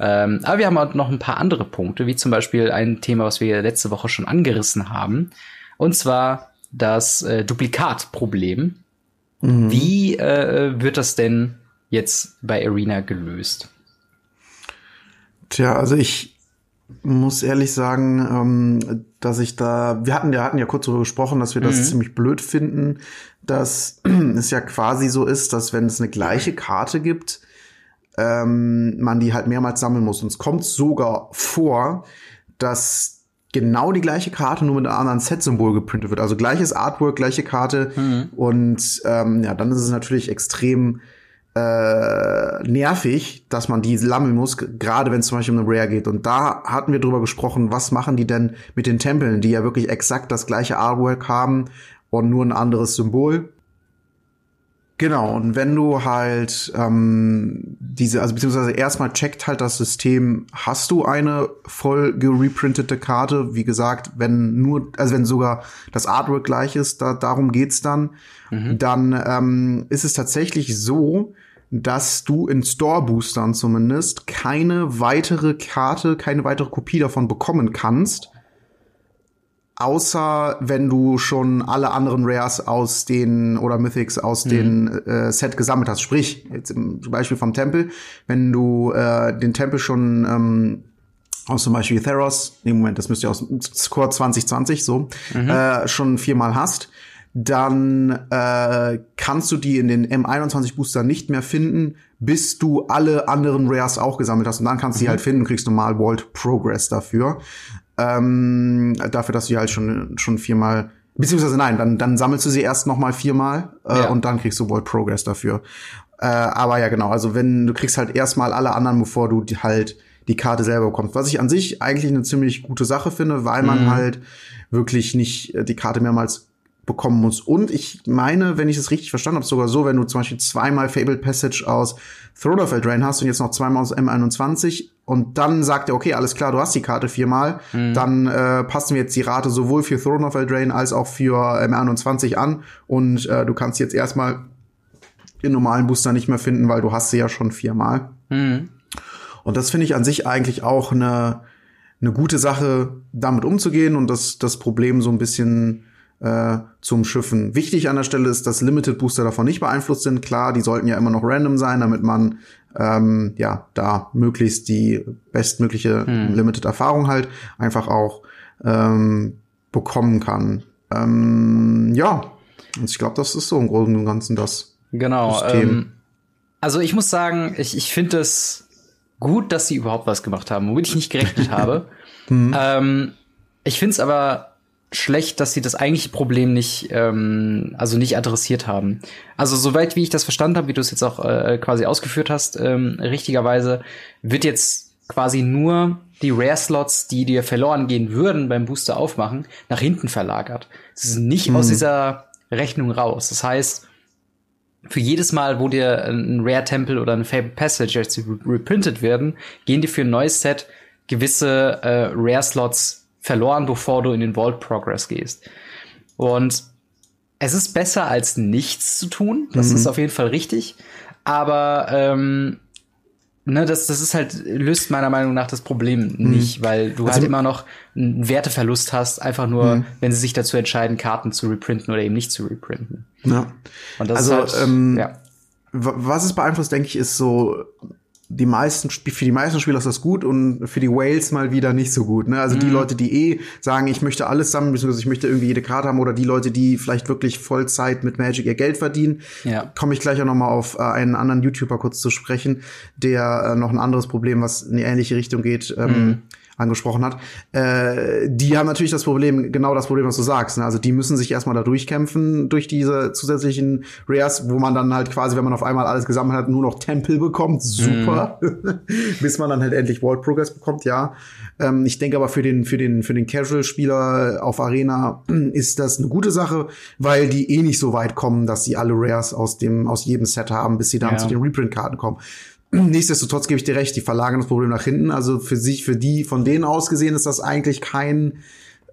Ähm, aber wir haben auch noch ein paar andere Punkte, wie zum Beispiel ein Thema, was wir letzte Woche schon angerissen haben. Und zwar das äh, Duplikatproblem. Mhm. Wie äh, wird das denn jetzt bei Arena gelöst? Tja, also ich muss ehrlich sagen, ähm, dass ich da, wir hatten ja, hatten ja kurz darüber gesprochen, dass wir das mhm. ziemlich blöd finden, dass [clears throat] es ja quasi so ist, dass wenn es eine gleiche Karte gibt, ähm, man die halt mehrmals sammeln muss. Und es kommt sogar vor, dass genau die gleiche Karte nur mit einem anderen Set-Symbol geprintet wird. Also gleiches Artwork, gleiche Karte. Mhm. Und ähm, ja, dann ist es natürlich extrem äh, nervig, dass man die sammeln muss, gerade wenn es zum Beispiel um eine Rare geht. Und da hatten wir drüber gesprochen, was machen die denn mit den Tempeln, die ja wirklich exakt das gleiche Artwork haben und nur ein anderes Symbol. Genau, und wenn du halt ähm, diese, also beziehungsweise erstmal checkt halt das System, hast du eine voll gereprintete Karte? Wie gesagt, wenn nur, also wenn sogar das Artwork gleich ist, da, darum geht's dann, mhm. dann ähm, ist es tatsächlich so, dass du in Store-Boostern zumindest keine weitere Karte, keine weitere Kopie davon bekommen kannst Außer wenn du schon alle anderen Rares aus den oder Mythics aus mhm. den äh, Set gesammelt hast. Sprich, jetzt im Beispiel vom Tempel, wenn du äh, den Tempel schon ähm, aus zum Beispiel Theros, im Moment, das müsste ja aus Score 2020 so, mhm. äh, schon viermal hast, dann äh, kannst du die in den M21 Booster nicht mehr finden, bis du alle anderen Rares auch gesammelt hast. Und dann kannst du mhm. die halt finden, kriegst du mal Vault Progress dafür ähm, dafür, dass du halt schon, schon viermal, beziehungsweise nein, dann, dann sammelst du sie erst noch mal viermal äh, ja. und dann kriegst du World Progress dafür. Äh, aber ja, genau, also wenn du kriegst halt erstmal alle anderen, bevor du die, halt die Karte selber bekommst. Was ich an sich eigentlich eine ziemlich gute Sache finde, weil man mhm. halt wirklich nicht äh, die Karte mehrmals bekommen muss. Und ich meine, wenn ich es richtig verstanden habe, sogar so, wenn du zum Beispiel zweimal Fabled Passage aus Throne of Eldraine hast und jetzt noch zweimal aus M21 und dann sagt er, okay, alles klar, du hast die Karte viermal, mhm. dann äh, passen wir jetzt die Rate sowohl für Throne of Eldraine als auch für M21 an und äh, du kannst jetzt erstmal den normalen Booster nicht mehr finden, weil du hast sie ja schon viermal. Mhm. Und das finde ich an sich eigentlich auch eine, eine gute Sache, damit umzugehen und das, das Problem so ein bisschen äh, zum Schiffen. Wichtig an der Stelle ist, dass Limited Booster davon nicht beeinflusst sind. Klar, die sollten ja immer noch random sein, damit man ähm, ja da möglichst die bestmögliche hm. Limited Erfahrung halt einfach auch ähm, bekommen kann. Ähm, ja, und ich glaube, das ist so im Großen und Ganzen das genau, System. Ähm, also ich muss sagen, ich, ich finde es gut, dass sie überhaupt was gemacht haben, womit ich nicht gerechnet habe. [laughs] Hm. Ähm, ich finde es aber schlecht, dass sie das eigentliche Problem nicht, ähm, also nicht adressiert haben. Also soweit wie ich das verstanden habe, wie du es jetzt auch äh, quasi ausgeführt hast, ähm, richtigerweise wird jetzt quasi nur die Rare-Slots, die dir verloren gehen würden beim Booster aufmachen, nach hinten verlagert. Sie sind nicht hm. aus dieser Rechnung raus. Das heißt, für jedes Mal, wo dir ein Rare Temple oder ein Fabled Passage jetzt reprintet werden, gehen dir für ein neues Set gewisse äh, Rare Slots verloren, bevor du in den Vault Progress gehst. Und es ist besser als nichts zu tun. Das mhm. ist auf jeden Fall richtig. Aber ähm, ne, das, das ist halt, löst meiner Meinung nach das Problem mhm. nicht, weil du also, halt immer noch einen Werteverlust hast, einfach nur, mhm. wenn sie sich dazu entscheiden, Karten zu reprinten oder eben nicht zu reprinten. Ja. Und das also, ist halt, ähm, ja. Was es beeinflusst, denke ich, ist so die meisten, für die meisten Spieler ist das gut und für die Whales mal wieder nicht so gut. Ne? Also mhm. die Leute, die eh sagen, ich möchte alles sammeln, beziehungsweise ich möchte irgendwie jede Karte haben, oder die Leute, die vielleicht wirklich Vollzeit mit Magic ihr Geld verdienen, ja. komme ich gleich auch noch mal auf äh, einen anderen YouTuber kurz zu sprechen, der äh, noch ein anderes Problem, was in die ähnliche Richtung geht, ähm, mhm angesprochen hat, äh, die haben natürlich das Problem, genau das Problem, was du sagst. Ne? Also die müssen sich erstmal da durchkämpfen durch diese zusätzlichen Rares, wo man dann halt quasi, wenn man auf einmal alles gesammelt hat, nur noch Tempel bekommt. Super. Mhm. [laughs] Bis man dann halt endlich World Progress bekommt, ja. Ähm, ich denke aber für den, für den, für den Casual-Spieler auf Arena [clears throat] ist das eine gute Sache, weil die eh nicht so weit kommen, dass sie alle Rares aus dem, aus jedem Set haben, bis sie dann ja. zu den Reprint-Karten kommen. Nichtsdestotrotz gebe ich dir recht, die verlagern das Problem nach hinten. Also für sich, für die, von denen aus gesehen, ist das eigentlich kein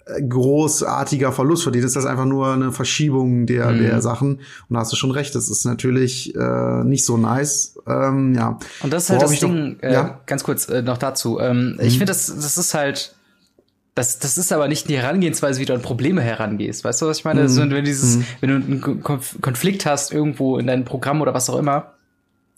äh, großartiger Verlust. Für die ist das einfach nur eine Verschiebung der, mhm. der Sachen. Und da hast du schon recht, das ist natürlich äh, nicht so nice. Ähm, ja. Und das ist halt Worauf das Ding, noch, äh, ja? ganz kurz äh, noch dazu. Ähm, mhm. Ich finde, das, das ist halt das, das ist aber nicht die Herangehensweise, wie du an Probleme herangehst. Weißt du, was ich meine? Mhm. Also, wenn, dieses, mhm. wenn du einen Konflikt hast irgendwo in deinem Programm oder was auch immer,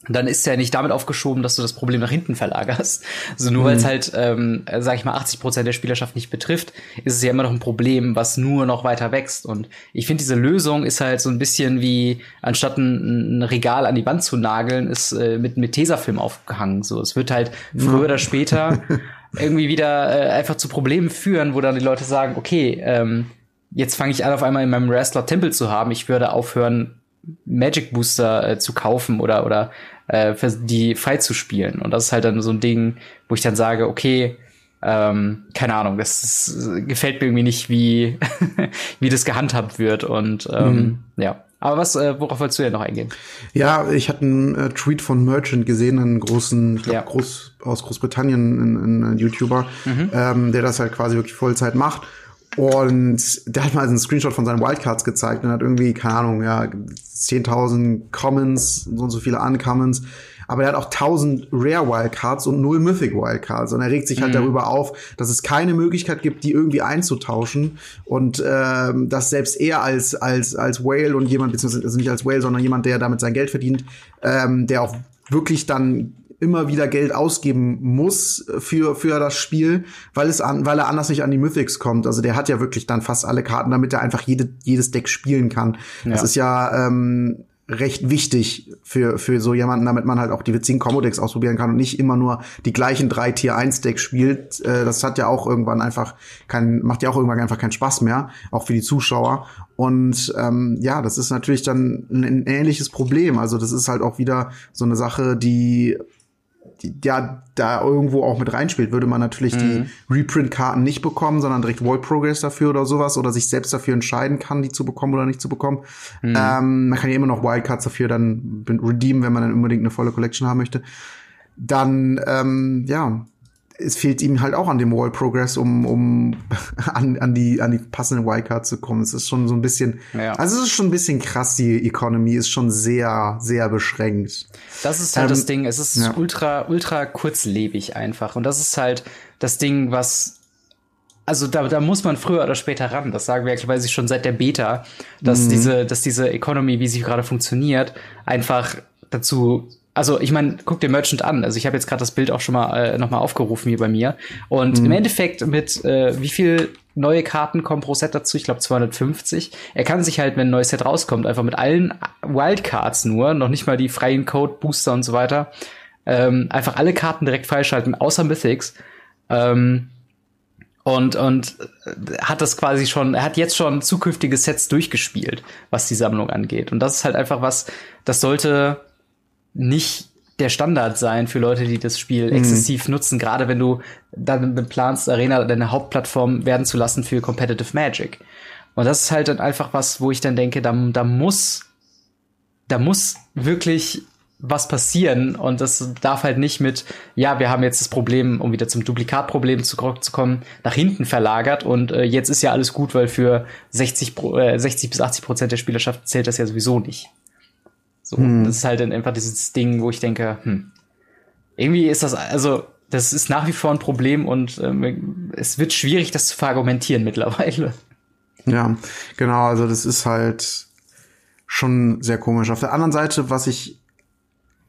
dann ist ja nicht damit aufgeschoben, dass du das Problem nach hinten verlagerst. Also nur mhm. weil es halt, ähm, sag ich mal, 80 Prozent der Spielerschaft nicht betrifft, ist es ja immer noch ein Problem, was nur noch weiter wächst. Und ich finde, diese Lösung ist halt so ein bisschen wie, anstatt ein, ein Regal an die Wand zu nageln, ist äh, mit, mit Tesafilm aufgehangen. So, es wird halt früher oder später [laughs] irgendwie wieder äh, einfach zu Problemen führen, wo dann die Leute sagen, okay, ähm, jetzt fange ich an, auf einmal in meinem Wrestler Tempel zu haben. Ich würde aufhören, Magic Booster äh, zu kaufen oder oder äh, die frei zu spielen. Und das ist halt dann so ein Ding, wo ich dann sage, okay, ähm, keine Ahnung, das ist, gefällt mir irgendwie nicht, wie [laughs] wie das gehandhabt wird. Und ähm, mhm. ja. Aber was, äh, worauf wolltest du ja noch eingehen? Ja, ich hatte einen äh, Tweet von Merchant gesehen, einen großen, ich glaube, ja. Groß, aus Großbritannien, ein, ein YouTuber, mhm. ähm, der das halt quasi wirklich Vollzeit macht. Und der hat mal einen Screenshot von seinen Wildcards gezeigt und hat irgendwie, keine Ahnung, ja, 10.000 Commons, so und so viele Uncommons. Aber er hat auch 1000 Rare Wildcards und null Mythic Wildcards. Und er regt sich halt mhm. darüber auf, dass es keine Möglichkeit gibt, die irgendwie einzutauschen. Und ähm, dass selbst er als, als, als Whale und jemand, beziehungsweise also nicht als Whale, sondern jemand, der damit sein Geld verdient, ähm, der auch wirklich dann immer wieder Geld ausgeben muss für, für das Spiel, weil es an, weil er anders nicht an die Mythics kommt. Also der hat ja wirklich dann fast alle Karten, damit er einfach jede, jedes Deck spielen kann. Ja. Das ist ja ähm, recht wichtig für, für so jemanden, damit man halt auch die witzigen Combo-Decks ausprobieren kann und nicht immer nur die gleichen drei Tier-1-Decks spielt. Äh, das hat ja auch irgendwann einfach kein, macht ja auch irgendwann einfach keinen Spaß mehr, auch für die Zuschauer. Und ähm, ja, das ist natürlich dann ein, ein ähnliches Problem. Also das ist halt auch wieder so eine Sache, die die, ja da irgendwo auch mit reinspielt, würde man natürlich mhm. die Reprint-Karten nicht bekommen, sondern direkt Wall Progress dafür oder sowas oder sich selbst dafür entscheiden kann, die zu bekommen oder nicht zu bekommen. Mhm. Ähm, man kann ja immer noch Wildcards dafür dann redeemen, wenn man dann unbedingt eine volle Collection haben möchte. Dann, ähm, ja, es fehlt ihm halt auch an dem Wall Progress, um, um [laughs] an, an, die, an die passenden Wildcards zu kommen. Es ist schon so ein bisschen, ja. also es ist schon ein bisschen krass, die Economy ist schon sehr, sehr beschränkt. Das ist halt ähm, das Ding, es ist ja. ultra, ultra kurzlebig einfach. Und das ist halt das Ding, was also da, da muss man früher oder später ran. Das sagen wir quasi schon seit der Beta, dass mhm. diese, dass diese Economy, wie sie gerade funktioniert, einfach dazu also ich meine, guck dir Merchant an. Also ich habe jetzt gerade das Bild auch schon mal äh, noch mal aufgerufen hier bei mir. Und mhm. im Endeffekt mit äh, wie viel neue Karten kommen pro Set dazu? Ich glaube 250. Er kann sich halt, wenn ein neues Set rauskommt, einfach mit allen Wildcards nur, noch nicht mal die freien Code, Booster und so weiter, ähm, einfach alle Karten direkt freischalten, außer Mythics. Ähm, und, und äh, hat das quasi schon, er hat jetzt schon zukünftige Sets durchgespielt, was die Sammlung angeht. Und das ist halt einfach was, das sollte nicht der Standard sein für Leute, die das Spiel mhm. exzessiv nutzen, gerade wenn du dann planst, Arena deine Hauptplattform werden zu lassen für Competitive Magic. Und das ist halt dann einfach was, wo ich dann denke, da, da muss, da muss wirklich was passieren und das darf halt nicht mit, ja, wir haben jetzt das Problem, um wieder zum Duplikatproblem zurückzukommen, nach hinten verlagert und äh, jetzt ist ja alles gut, weil für 60, äh, 60 bis 80 Prozent der Spielerschaft zählt das ja sowieso nicht. So, hm. das ist halt dann einfach dieses Ding, wo ich denke, hm, irgendwie ist das, also, das ist nach wie vor ein Problem und ähm, es wird schwierig, das zu verargumentieren mittlerweile. Ja, genau, also das ist halt schon sehr komisch. Auf der anderen Seite, was ich,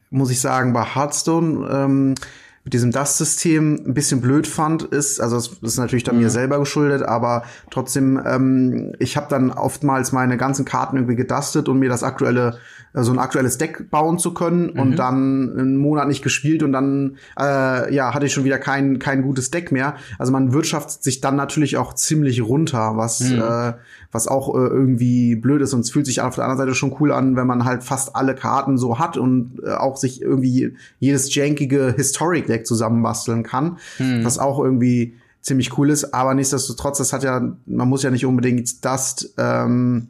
muss ich sagen, bei Hearthstone, ähm, mit diesem Dust-System ein bisschen blöd fand, ist, also das ist natürlich dann mhm. mir selber geschuldet, aber trotzdem, ähm, ich habe dann oftmals meine ganzen Karten irgendwie gedustet und mir das aktuelle äh, so ein aktuelles Deck bauen zu können mhm. und dann einen Monat nicht gespielt und dann äh, ja hatte ich schon wieder kein kein gutes Deck mehr. Also man wirtschaftet sich dann natürlich auch ziemlich runter, was mhm. äh, was auch äh, irgendwie blöd ist und es fühlt sich auf der anderen Seite schon cool an, wenn man halt fast alle Karten so hat und äh, auch sich irgendwie jedes jankige Historic Deck zusammenbasteln kann, mhm. was auch irgendwie ziemlich cool ist. Aber nichtsdestotrotz, das hat ja, man muss ja nicht unbedingt Dust ähm,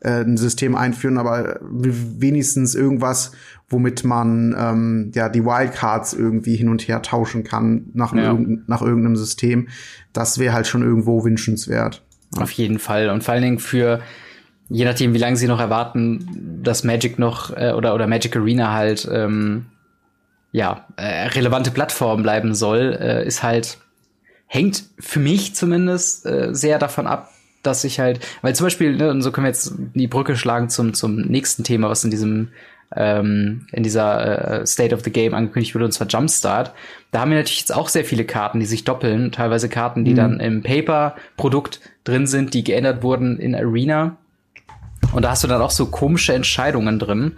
äh, ein System einführen, aber wenigstens irgendwas, womit man ähm, ja die Wildcards irgendwie hin und her tauschen kann nach, ja. irgend, nach irgendeinem System. Das wäre halt schon irgendwo wünschenswert. Ja. Auf jeden Fall. Und vor allen Dingen für, je nachdem, wie lange sie noch erwarten, dass Magic noch äh, oder, oder Magic Arena halt ähm, ja, äh, relevante Plattform bleiben soll, äh, ist halt, hängt für mich zumindest äh, sehr davon ab, dass ich halt, weil zum Beispiel, ne, und so können wir jetzt die Brücke schlagen zum, zum nächsten Thema, was in diesem ähm, in dieser äh, State of the Game angekündigt wurde, und zwar Jumpstart. Da haben wir natürlich jetzt auch sehr viele Karten, die sich doppeln, teilweise Karten, die mhm. dann im Paper-Produkt drin sind, die geändert wurden in Arena. Und da hast du dann auch so komische Entscheidungen drin,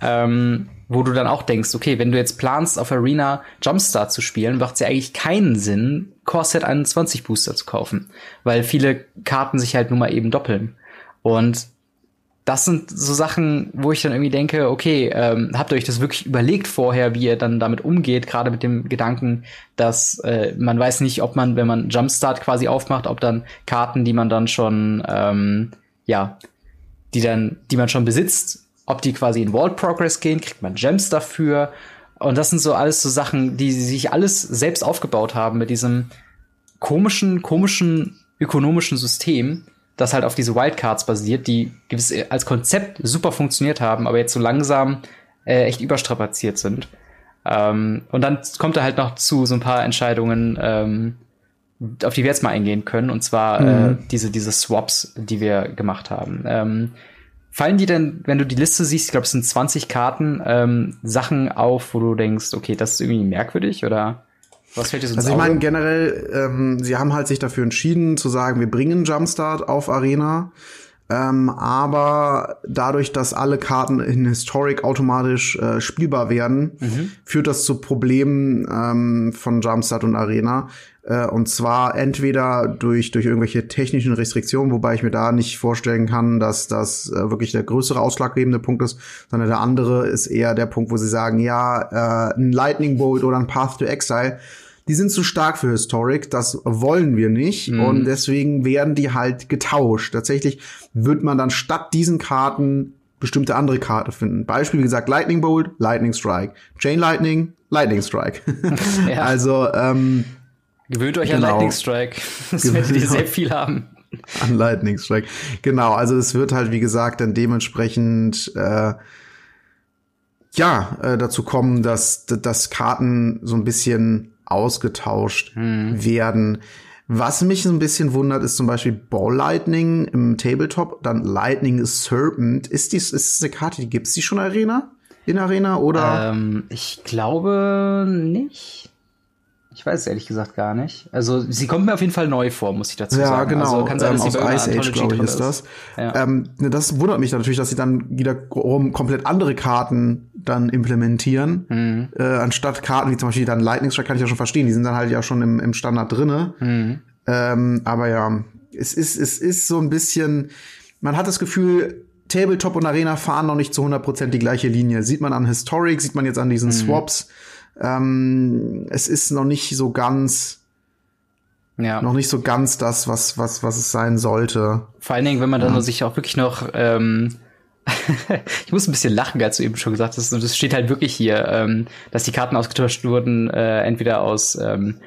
ähm, wo du dann auch denkst, okay, wenn du jetzt planst, auf Arena Jumpstart zu spielen, macht es ja eigentlich keinen Sinn, Core Set 21 Booster zu kaufen, weil viele Karten sich halt nun mal eben doppeln. Und das sind so Sachen, wo ich dann irgendwie denke, okay, ähm, habt ihr euch das wirklich überlegt vorher, wie ihr dann damit umgeht, gerade mit dem Gedanken, dass äh, man weiß nicht, ob man, wenn man Jumpstart quasi aufmacht, ob dann Karten, die man dann schon, ähm, ja, die dann, die man schon besitzt, ob die quasi in Vault Progress gehen, kriegt man Gems dafür. Und das sind so alles so Sachen, die sich alles selbst aufgebaut haben mit diesem komischen, komischen ökonomischen System, das halt auf diese Wildcards basiert, die gewiss als Konzept super funktioniert haben, aber jetzt so langsam äh, echt überstrapaziert sind. Ähm, und dann kommt er halt noch zu so ein paar Entscheidungen, ähm, auf die wir jetzt mal eingehen können, und zwar äh, mhm. äh, diese, diese Swaps, die wir gemacht haben. Ähm, fallen dir denn, wenn du die Liste siehst, ich glaube, es sind 20 Karten, ähm, Sachen auf, wo du denkst, okay, das ist irgendwie merkwürdig oder? Was fällt dir so Also ich meine generell, ähm, sie haben halt sich dafür entschieden zu sagen, wir bringen Jumpstart auf Arena. Ähm, aber dadurch, dass alle Karten in Historic automatisch äh, spielbar werden, mhm. führt das zu Problemen ähm, von Jumpstart und Arena. Äh, und zwar entweder durch, durch irgendwelche technischen Restriktionen, wobei ich mir da nicht vorstellen kann, dass das äh, wirklich der größere ausschlaggebende Punkt ist, sondern der andere ist eher der Punkt, wo sie sagen, ja, äh, ein Lightning Bolt oder ein Path to Exile die sind zu stark für Historic, das wollen wir nicht mhm. und deswegen werden die halt getauscht. Tatsächlich wird man dann statt diesen Karten bestimmte andere Karte finden. Beispiel, wie gesagt, Lightning Bolt, Lightning Strike. Chain Lightning, Lightning Strike. [laughs] [laughs] ja. Also, ähm, Gewöhnt euch genau. an Lightning Strike. [laughs] Das werdet ihr sehr viel haben. An Lightning Strike. Genau, also es wird halt, wie gesagt, dann dementsprechend äh, ja, äh, dazu kommen, dass, dass Karten so ein bisschen ausgetauscht hm. werden. Was mich so ein bisschen wundert, ist zum Beispiel Ball Lightning im Tabletop, dann Lightning Serpent. Ist dies, ist das eine Karte, die gibt's die schon Arena? In Arena oder? Ähm, ich glaube nicht. Ich weiß es ehrlich gesagt gar nicht. Also sie kommt mir auf jeden Fall neu vor, muss ich dazu ja, sagen. Ja, genau. Also, kann sein, ähm, aus Ice Age, glaube ich, ist das. Ja. Ähm, ne, das wundert mich natürlich, dass sie dann wiederum komplett andere Karten dann implementieren, mhm. äh, anstatt Karten wie zum Beispiel dann Lightning Strike kann ich ja schon verstehen. Die sind dann halt ja schon im, im Standard drinne. Mhm. Ähm, aber ja, es ist es ist so ein bisschen. Man hat das Gefühl, Tabletop und Arena fahren noch nicht zu 100% die gleiche Linie. Sieht man an Historic, sieht man jetzt an diesen mhm. Swaps. Ähm, es ist noch nicht so ganz, ja. noch nicht so ganz das, was, was, was es sein sollte. Vor allen Dingen, wenn man dann ja. sich auch wirklich noch, ähm, [laughs] ich muss ein bisschen lachen, als du eben schon gesagt hast, und es steht halt wirklich hier, ähm, dass die Karten ausgetauscht wurden, äh, entweder aus ähm,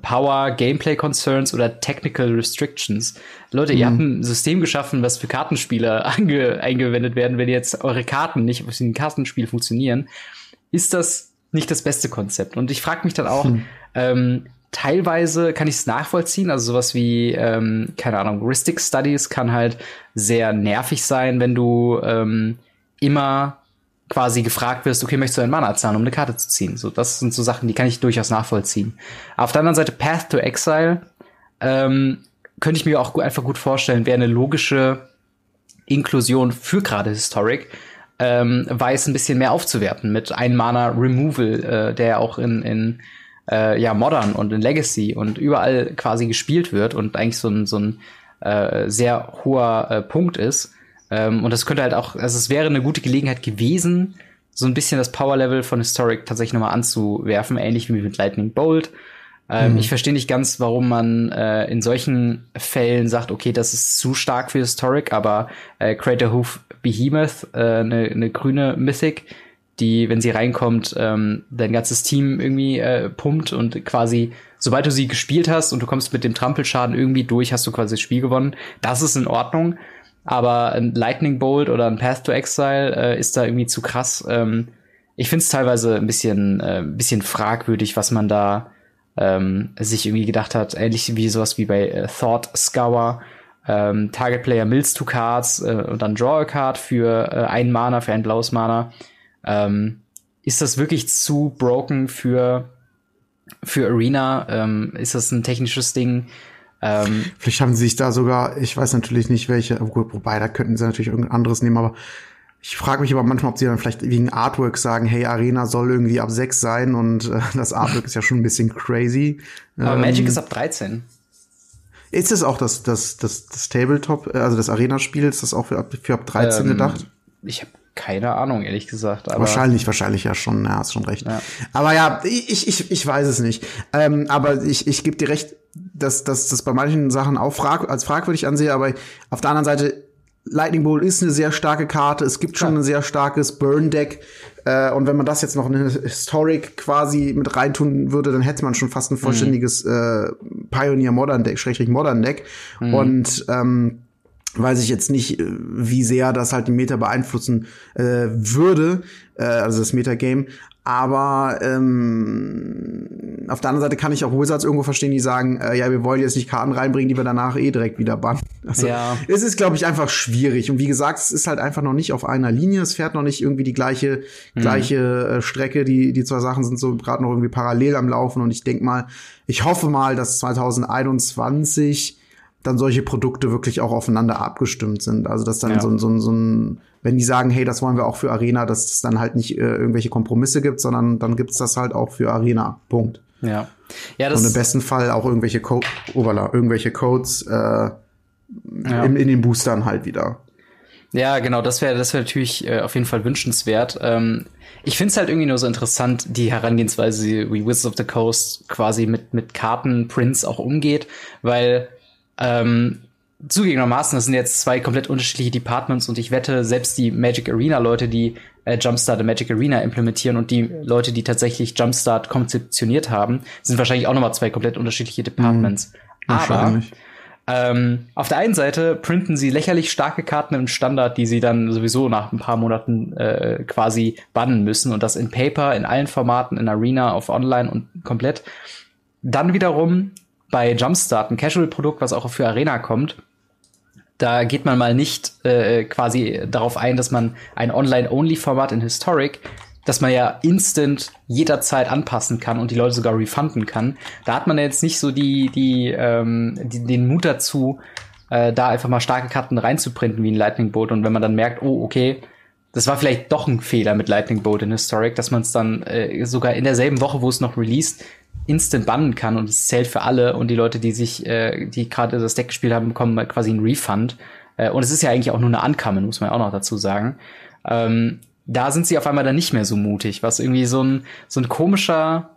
Power, Gameplay Concerns oder Technical Restrictions. Leute, mhm. ihr habt ein System geschaffen, was für Kartenspieler [laughs] eingewendet werden, wenn jetzt eure Karten nicht auf dem Kartenspiel funktionieren. Ist das nicht das beste Konzept. Und ich frage mich dann auch, hm. ähm, teilweise kann ich es nachvollziehen, also sowas wie, ähm, keine Ahnung, Heuristic Studies kann halt sehr nervig sein, wenn du ähm, immer quasi gefragt wirst, okay, möchtest du einen Mana zahlen, um eine Karte zu ziehen? So, das sind so Sachen, die kann ich durchaus nachvollziehen. Auf der anderen Seite Path to Exile ähm, könnte ich mir auch einfach gut vorstellen, wäre eine logische Inklusion für gerade Historic, ähm, weiß ein bisschen mehr aufzuwerten mit ein Mana Removal, äh, der auch in, in äh, ja, Modern und in Legacy und überall quasi gespielt wird und eigentlich so ein, so ein äh, sehr hoher äh, Punkt ist. Ähm, und das könnte halt auch, also es wäre eine gute Gelegenheit gewesen, so ein bisschen das Power Level von Historic tatsächlich nochmal anzuwerfen, ähnlich wie mit Lightning Bolt. Ähm, mhm. Ich verstehe nicht ganz, warum man äh, in solchen Fällen sagt, okay, das ist zu stark für Historic, aber äh, Crater Hoof Behemoth, eine äh, ne grüne Mythic, die, wenn sie reinkommt, ähm, dein ganzes Team irgendwie äh, pumpt und quasi, sobald du sie gespielt hast und du kommst mit dem Trampelschaden irgendwie durch, hast du quasi das Spiel gewonnen. Das ist in Ordnung. Aber ein Lightning Bolt oder ein Path to Exile äh, ist da irgendwie zu krass. Ähm, ich finde es teilweise ein bisschen, äh, ein bisschen fragwürdig, was man da ähm, sich irgendwie gedacht hat, ähnlich wie sowas wie bei äh, Thought Scour. Ähm, Target Player mills two cards äh, und dann draw a card für äh, ein Mana, für ein blaues Mana. Ähm, ist das wirklich zu broken für, für Arena? Ähm, ist das ein technisches Ding? Ähm, Vielleicht haben sie sich da sogar, ich weiß natürlich nicht welche, wobei da könnten sie natürlich irgendein anderes nehmen, aber ich frage mich aber manchmal, ob sie dann vielleicht wegen Artwork sagen, hey, Arena soll irgendwie ab 6 sein und äh, das Artwork ist ja schon ein bisschen crazy. Aber ähm, Magic ist ab 13. Ist es auch das, das, das, das Tabletop, äh, also das Arena-Spiel, ist das auch für ab, für ab 13 ähm, gedacht? Ich habe keine Ahnung, ehrlich gesagt. Aber wahrscheinlich, wahrscheinlich ja schon, ja, hast schon recht. Ja. Aber ja, ich, ich, ich weiß es nicht. Ähm, aber ich, ich gebe dir recht, dass, dass das bei manchen Sachen auch frag, als fragwürdig ansehe, aber auf der anderen Seite Lightning Bolt ist eine sehr starke Karte. Es gibt schon ja. ein sehr starkes Burn-Deck. Äh, und wenn man das jetzt noch in Historic quasi mit reintun würde, dann hätte man schon fast ein mhm. vollständiges mhm. äh, Pioneer Modern Deck, Schrägstrich Modern Deck. Mhm. Und ähm, weiß ich jetzt nicht, äh, wie sehr das halt die Meta beeinflussen äh, würde, äh, also das Metagame. Aber ähm, auf der anderen Seite kann ich auch Wizards irgendwo verstehen, die sagen, äh, ja, wir wollen jetzt nicht Karten reinbringen, die wir danach eh direkt wieder bannen. [laughs] Also ja. es ist, glaube ich, einfach schwierig. Und wie gesagt, es ist halt einfach noch nicht auf einer Linie. Es fährt noch nicht irgendwie die gleiche, mhm. gleiche äh, Strecke. Die, die zwei Sachen sind so gerade noch irgendwie parallel am Laufen. Und ich denk mal, ich hoffe mal, dass 2021 dann solche Produkte wirklich auch aufeinander abgestimmt sind. Also dass dann ja. so, so, so ein, wenn die sagen, hey, das wollen wir auch für Arena, dass es dann halt nicht äh, irgendwelche Kompromisse gibt, sondern dann gibt's das halt auch für Arena. Punkt. Ja. ja das Und im besten Fall auch irgendwelche Code, Oberla, irgendwelche Codes äh, ja. in, in den Boostern halt wieder. Ja, genau, das wäre das wäre natürlich äh, auf jeden Fall wünschenswert. Ähm, ich finde es halt irgendwie nur so interessant, die Herangehensweise, wie Wizards of the Coast quasi mit, mit Kartenprints auch umgeht, weil ähm, zugegebenermaßen, das sind jetzt zwei komplett unterschiedliche Departments und ich wette, selbst die Magic Arena Leute, die äh, Jumpstart in Magic Arena implementieren und die Leute, die tatsächlich Jumpstart konzeptioniert haben, sind wahrscheinlich auch nochmal zwei komplett unterschiedliche Departments. Mhm, Aber ähm, auf der einen Seite printen sie lächerlich starke Karten im Standard, die sie dann sowieso nach ein paar Monaten äh, quasi bannen müssen und das in Paper, in allen Formaten, in Arena, auf Online und komplett. Dann wiederum bei Jumpstart, ein Casual-Produkt, was auch für Arena kommt, da geht man mal nicht äh, quasi darauf ein, dass man ein Online-Only-Format in Historic, dass man ja instant jederzeit anpassen kann und die Leute sogar refunden kann. Da hat man jetzt nicht so die, die, ähm, die den Mut dazu, äh, da einfach mal starke Karten reinzuprinten wie ein Lightning Bolt. Und wenn man dann merkt, oh, okay, das war vielleicht doch ein Fehler mit Lightning Bolt in Historic, dass man es dann äh, sogar in derselben Woche, wo es noch released, instant bannen kann und es zählt für alle und die Leute, die sich, äh, die gerade das Deck gespielt haben, bekommen quasi einen Refund. Äh, und es ist ja eigentlich auch nur eine Ankamen, muss man auch noch dazu sagen. Ähm, da sind sie auf einmal dann nicht mehr so mutig, was irgendwie so ein, so ein komischer,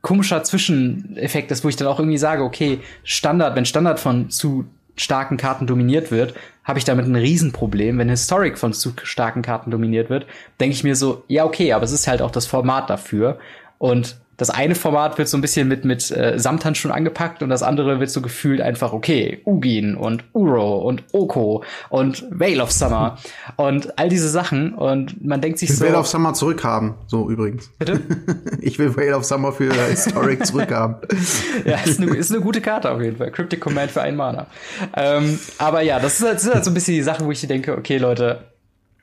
komischer Zwischeneffekt ist, wo ich dann auch irgendwie sage, okay, Standard, wenn Standard von zu starken Karten dominiert wird, habe ich damit ein Riesenproblem. Wenn Historic von zu starken Karten dominiert wird, denke ich mir so, ja, okay, aber es ist halt auch das Format dafür. Und das eine Format wird so ein bisschen mit, mit äh, Samthandschuhen angepackt und das andere wird so gefühlt einfach, okay, Ugin und Uro und Oko und Veil of Summer und all diese Sachen und man denkt sich ich so. Ich will Veil of Summer zurückhaben, so übrigens. Bitte? [laughs] ich will Veil of Summer für Historic [laughs] zurückhaben. ja, ist eine, ist eine gute Karte auf jeden Fall. Cryptic Command für einen Mana. Ähm, aber ja, das ist, halt, das ist halt so ein bisschen die Sachen, wo ich denke, okay, Leute,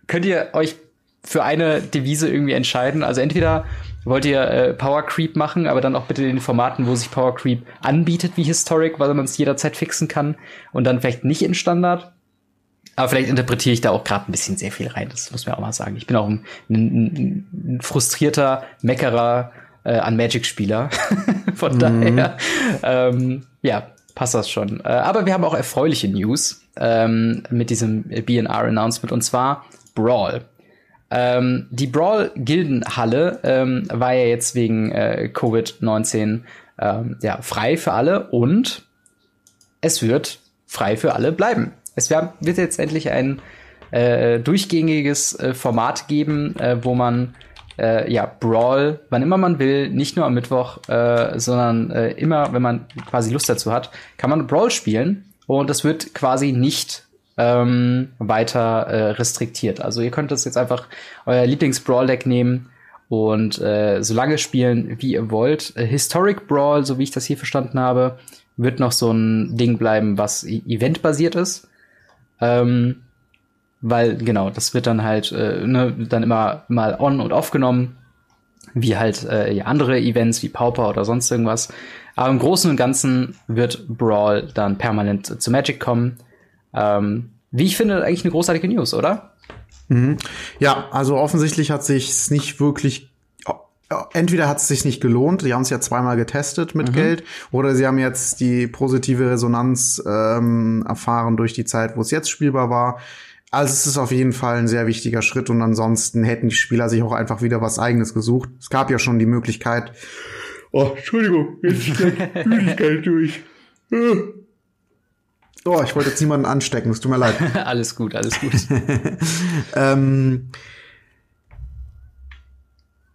könnt ihr euch für eine Devise irgendwie entscheiden? Also entweder wollt ihr äh, Power Creep machen, aber dann auch bitte in den Formaten, wo sich Power Creep anbietet wie Historic, weil man es jederzeit fixen kann und dann vielleicht nicht in Standard. Aber vielleicht interpretiere ich da auch gerade ein bisschen sehr viel rein. Das muss man auch mal sagen. Ich bin auch ein, ein, ein frustrierter Meckerer äh, an Magic-Spieler. [laughs] Von mhm. daher, ähm, ja, passt das schon. Äh, aber wir haben auch erfreuliche News ähm, mit diesem BNR-Announcement und zwar Brawl. Ähm, die Brawl-Gildenhalle ähm, war ja jetzt wegen äh, Covid-19 ähm, ja, frei für alle und es wird frei für alle bleiben. Es wird jetzt endlich ein äh, durchgängiges äh, Format geben, äh, wo man äh, ja Brawl, wann immer man will, nicht nur am Mittwoch, äh, sondern immer, wenn man quasi Lust dazu hat, kann man Brawl spielen und das wird quasi nicht ähm, weiter äh, restriktiert. Also ihr könnt das jetzt einfach euer Lieblings-Brawl-Deck nehmen und äh, so lange spielen, wie ihr wollt. Äh, Historic Brawl, so wie ich das hier verstanden habe, wird noch so ein Ding bleiben, was e- eventbasiert ist. Ähm, weil, genau, das wird dann halt äh, ne, dann immer mal on und off genommen, wie halt äh, ja, andere Events wie Pauper oder sonst irgendwas. Aber im Großen und Ganzen wird Brawl dann permanent zu Magic kommen. Ähm, wie ich finde, eigentlich eine großartige News, oder? Mhm. Ja, also offensichtlich hat sich nicht wirklich entweder hat es sich nicht gelohnt, die haben es ja zweimal getestet mit mhm. Geld, oder sie haben jetzt die positive Resonanz ähm, erfahren durch die Zeit, wo es jetzt spielbar war. Also es ist auf jeden Fall ein sehr wichtiger Schritt und ansonsten hätten die Spieler sich auch einfach wieder was eigenes gesucht. Es gab ja schon die Möglichkeit. Oh, Entschuldigung, jetzt ist [laughs] Müdigkeit durch. Oh, ich wollte jetzt niemanden anstecken, es tut mir leid. [laughs] alles gut, alles gut. [laughs] ähm,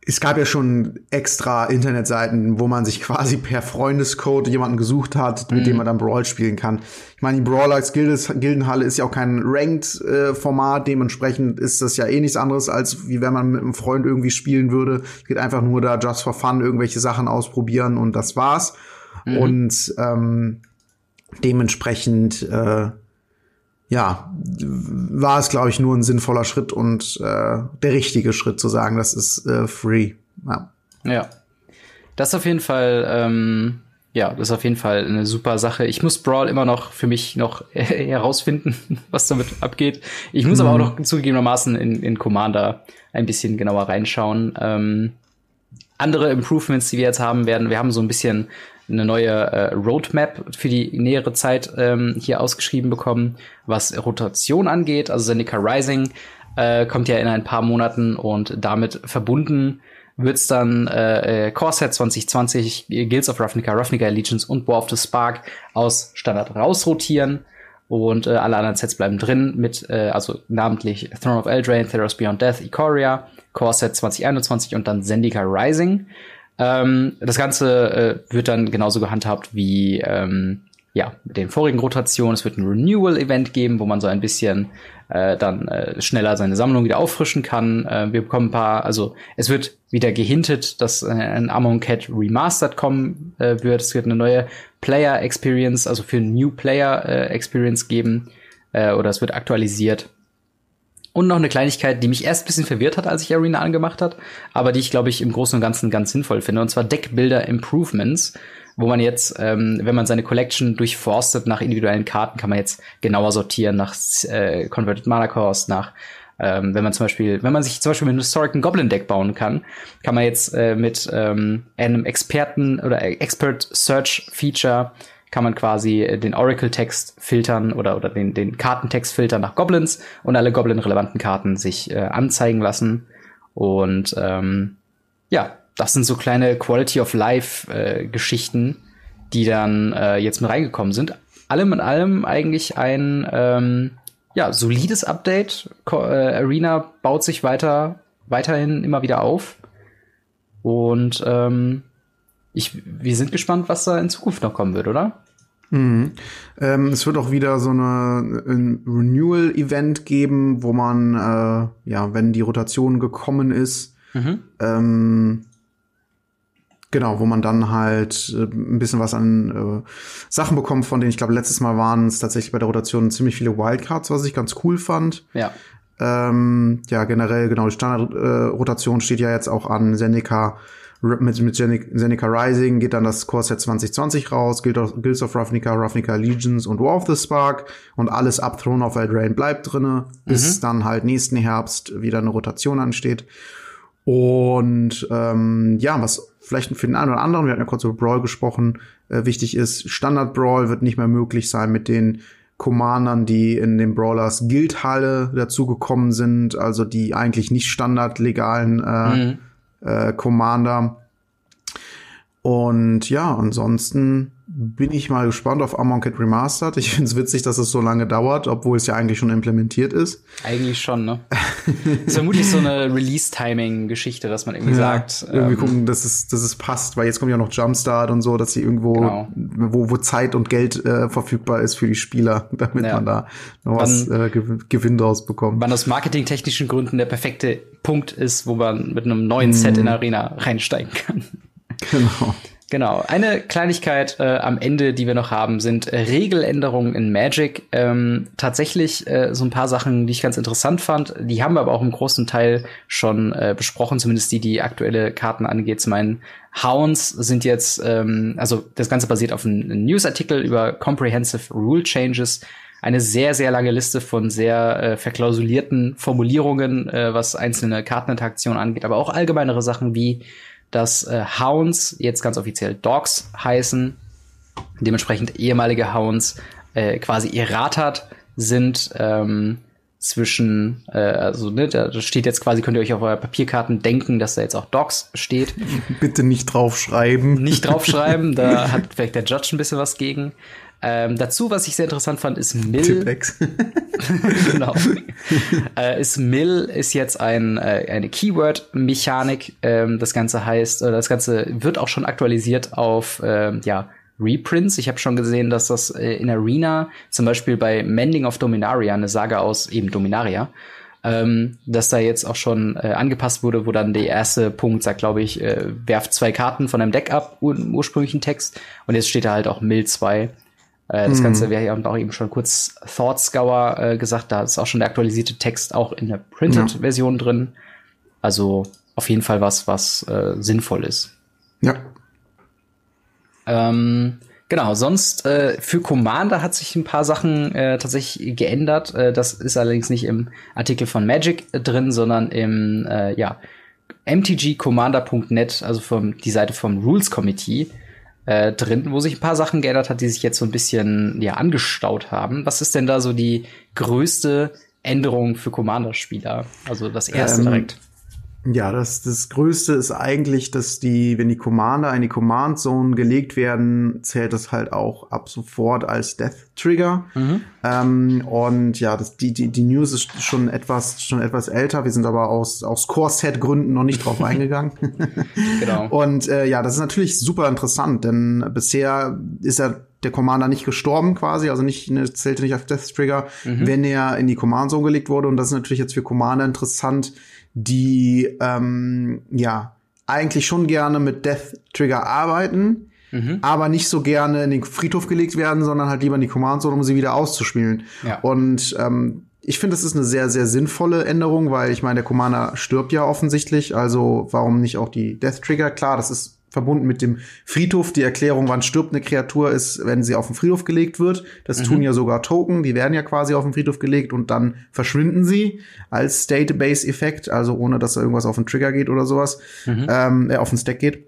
es gab ja schon extra Internetseiten, wo man sich quasi per Freundescode jemanden gesucht hat, mit mm. dem mhm. man dann Brawl spielen kann. Ich meine, die Brawler als Gildes, Gildenhalle ist ja auch kein Ranked-Format, äh, dementsprechend ist das ja eh nichts anderes, als wie wenn man mit einem Freund irgendwie spielen würde. Es geht einfach nur da just for fun irgendwelche Sachen ausprobieren und das war's. Mm. Und ähm, dementsprechend äh, ja, war es, glaube ich, nur ein sinnvoller Schritt und äh, der richtige Schritt zu sagen, das ist äh, free. Ja. ja. Das ist auf jeden Fall, ähm, ja, das ist auf jeden Fall eine super Sache. Ich muss Brawl immer noch für mich noch [laughs] herausfinden, was damit abgeht. Ich muss mhm. aber auch noch zugegebenermaßen in, in Commander ein bisschen genauer reinschauen. Ähm, andere Improvements, die wir jetzt haben werden, wir haben so ein bisschen eine neue äh, Roadmap für die nähere Zeit ähm, hier ausgeschrieben bekommen, was Rotation angeht. Also Zendika Rising äh, kommt ja in ein paar Monaten und damit verbunden wird's dann äh Core Set 2020, Guilds of Ravnica, Ravnica Allegiance und War of the Spark aus Standard rausrotieren. Und äh, alle anderen Sets bleiben drin, mit, äh, also namentlich Throne of Eldraine, Theros Beyond Death, Ikoria, Core Set 2021 und dann Zendika Rising. Ähm, das Ganze äh, wird dann genauso gehandhabt wie ähm, ja, mit den vorigen Rotationen. Es wird ein Renewal-Event geben, wo man so ein bisschen äh, dann äh, schneller seine Sammlung wieder auffrischen kann. Äh, wir bekommen ein paar, also es wird wieder gehintet, dass äh, ein Amon Cat Remastered kommen äh, wird. Es wird eine neue Player Experience, also für New Player äh, Experience geben. Äh, oder es wird aktualisiert. Und noch eine Kleinigkeit, die mich erst ein bisschen verwirrt hat, als ich Arena angemacht hat, aber die ich, glaube ich, im Großen und Ganzen ganz sinnvoll finde. Und zwar Deckbilder Improvements, wo man jetzt, ähm, wenn man seine Collection durchforstet nach individuellen Karten, kann man jetzt genauer sortieren nach äh, Converted Mana Cost, nach ähm, wenn man zum Beispiel, wenn man sich zum Beispiel mit einem Historic Goblin Deck bauen kann, kann man jetzt äh, mit ähm, einem Experten oder Expert Search Feature kann man quasi äh, den Oracle-Text filtern oder, oder den, den Kartentext filtern nach Goblins und alle Goblin-relevanten Karten sich äh, anzeigen lassen. Und ähm, ja, das sind so kleine Quality of Life-Geschichten, äh, die dann äh, jetzt mit reingekommen sind. Allem in allem eigentlich ein ähm, ja, solides Update. Co äh, Arena baut sich weiter, weiterhin immer wieder auf. Und ähm, ich, wir sind gespannt, was da in Zukunft noch kommen wird, oder? Mhm. Ähm, es wird auch wieder so eine, ein Renewal-Event geben, wo man, äh, ja, wenn die Rotation gekommen ist, mhm. ähm, genau, wo man dann halt äh, ein bisschen was an äh, Sachen bekommt, von denen ich glaube, letztes Mal waren es tatsächlich bei der Rotation ziemlich viele Wildcards, was ich ganz cool fand. Ja. Ähm, ja, generell, genau, die Standardrotation äh, steht ja jetzt auch an. Seneca mit, mit Zenica Rising geht dann das Core Set 2020 raus, Guilds of Ravnica, Ravnica Legions und War of the Spark und alles ab Throne of Eldraine bleibt drinne, mhm. bis dann halt nächsten Herbst wieder eine Rotation ansteht. Und ähm, ja, was vielleicht für den einen oder anderen, wir hatten ja kurz über Brawl gesprochen, äh, wichtig ist, Standard Brawl wird nicht mehr möglich sein mit den Commandern, die in den Brawlers Guildhalle dazugekommen sind, also die eigentlich nicht standardlegalen äh, mhm äh, Commander. Und ja, ansonsten bin ich mal gespannt auf Amonkhet Remastered. Ich finde es witzig, dass es so lange dauert, obwohl es ja eigentlich schon implementiert ist. Eigentlich schon, ne? [laughs] ist vermutlich so eine Release-Timing-Geschichte, dass man irgendwie ja, sagt. Irgendwie ähm, gucken, dass es, dass es passt, weil jetzt kommt ja noch Jumpstart und so, dass sie irgendwo, genau. wo, wo Zeit und Geld äh, verfügbar ist für die Spieler, [laughs] damit ja. man da noch was äh, Gewinn draus bekommt. Wann aus marketingtechnischen Gründen der perfekte Punkt ist, wo man mit einem neuen Set in Arena reinsteigen kann. [laughs] Genau. Genau. Eine Kleinigkeit äh, am Ende, die wir noch haben, sind äh, Regeländerungen in Magic. Ähm, tatsächlich äh, so ein paar Sachen, die ich ganz interessant fand. Die haben wir aber auch im großen Teil schon äh, besprochen, zumindest die, die aktuelle Karten angeht. Zum einen Hounds sind jetzt, ähm, also das Ganze basiert auf einem Newsartikel über Comprehensive Rule Changes. Eine sehr, sehr lange Liste von sehr äh, verklausulierten Formulierungen, äh, was einzelne Karteninteraktionen angeht, aber auch allgemeinere Sachen wie dass äh, Hounds jetzt ganz offiziell Dogs heißen, dementsprechend ehemalige Hounds äh, quasi erratert sind ähm, zwischen, äh, also ne, da steht jetzt quasi, könnt ihr euch auf eure Papierkarten denken, dass da jetzt auch Dogs steht. Bitte nicht draufschreiben. Nicht draufschreiben, [laughs] da hat vielleicht der Judge ein bisschen was gegen. Ähm, dazu, was ich sehr interessant fand, ist Mill. [laughs] genau. äh, ist Mill ist jetzt ein, äh, eine Keyword-Mechanik. Ähm, das Ganze heißt, äh, das Ganze wird auch schon aktualisiert auf ähm, ja, Reprints. Ich habe schon gesehen, dass das äh, in Arena, zum Beispiel bei Mending of Dominaria, eine Sage aus eben Dominaria, ähm, dass da jetzt auch schon äh, angepasst wurde, wo dann der erste Punkt sagt, glaube ich, äh, werft zwei Karten von einem Deck ab, ur ursprünglichen Text. Und jetzt steht da halt auch Mill 2. Äh, das mhm. Ganze, wir haben auch eben schon kurz Thought Scour äh, gesagt, da ist auch schon der aktualisierte Text auch in der Printed-Version ja. drin. Also auf jeden Fall was, was äh, sinnvoll ist. Ja. Ähm, genau, sonst äh, für Commander hat sich ein paar Sachen äh, tatsächlich geändert. Äh, das ist allerdings nicht im Artikel von Magic drin, sondern im äh, ja, mtgcommander.net, also vom, die Seite vom Rules Committee äh, drin, wo sich ein paar Sachen geändert hat, die sich jetzt so ein bisschen ja angestaut haben. Was ist denn da so die größte Änderung für Commander-Spieler? Also das erste ähm, direkt. Ja, das, das Größte ist eigentlich, dass die, wenn die Commander in die Command Zone gelegt werden, zählt das halt auch ab sofort als Death Trigger. Mhm. Ähm, und ja, das, die, die, die News ist schon etwas, schon etwas älter. Wir sind aber aus, aus Core-Set-Gründen noch nicht drauf [laughs] eingegangen. genau. Und äh, ja, das ist natürlich super interessant, denn bisher ist ja der Commander nicht gestorben quasi, also nicht ne, zählte nicht auf Death Trigger, mhm. wenn er in die Command Zone gelegt wurde. Und das ist natürlich jetzt für Commander interessant, die ähm, ja eigentlich schon gerne mit Death Trigger arbeiten, mhm. aber nicht so gerne in den Friedhof gelegt werden, sondern halt lieber in die Command Zone, um sie wieder auszuspielen. Ja. Und ähm, ich finde, das ist eine sehr, sehr sinnvolle Änderung, weil ich meine, der Commander stirbt ja offensichtlich, also warum nicht auch die Death Trigger? Klar, das ist verbunden mit dem Friedhof. Die Erklärung, wann stirbt eine Kreatur, ist, wenn sie auf den Friedhof gelegt wird. Das mhm. tun ja sogar Token, die werden ja quasi auf den Friedhof gelegt und dann verschwinden sie als Database-Effekt, also ohne dass da irgendwas auf den Trigger geht oder sowas, mhm. ähm, äh, auf den Stack geht.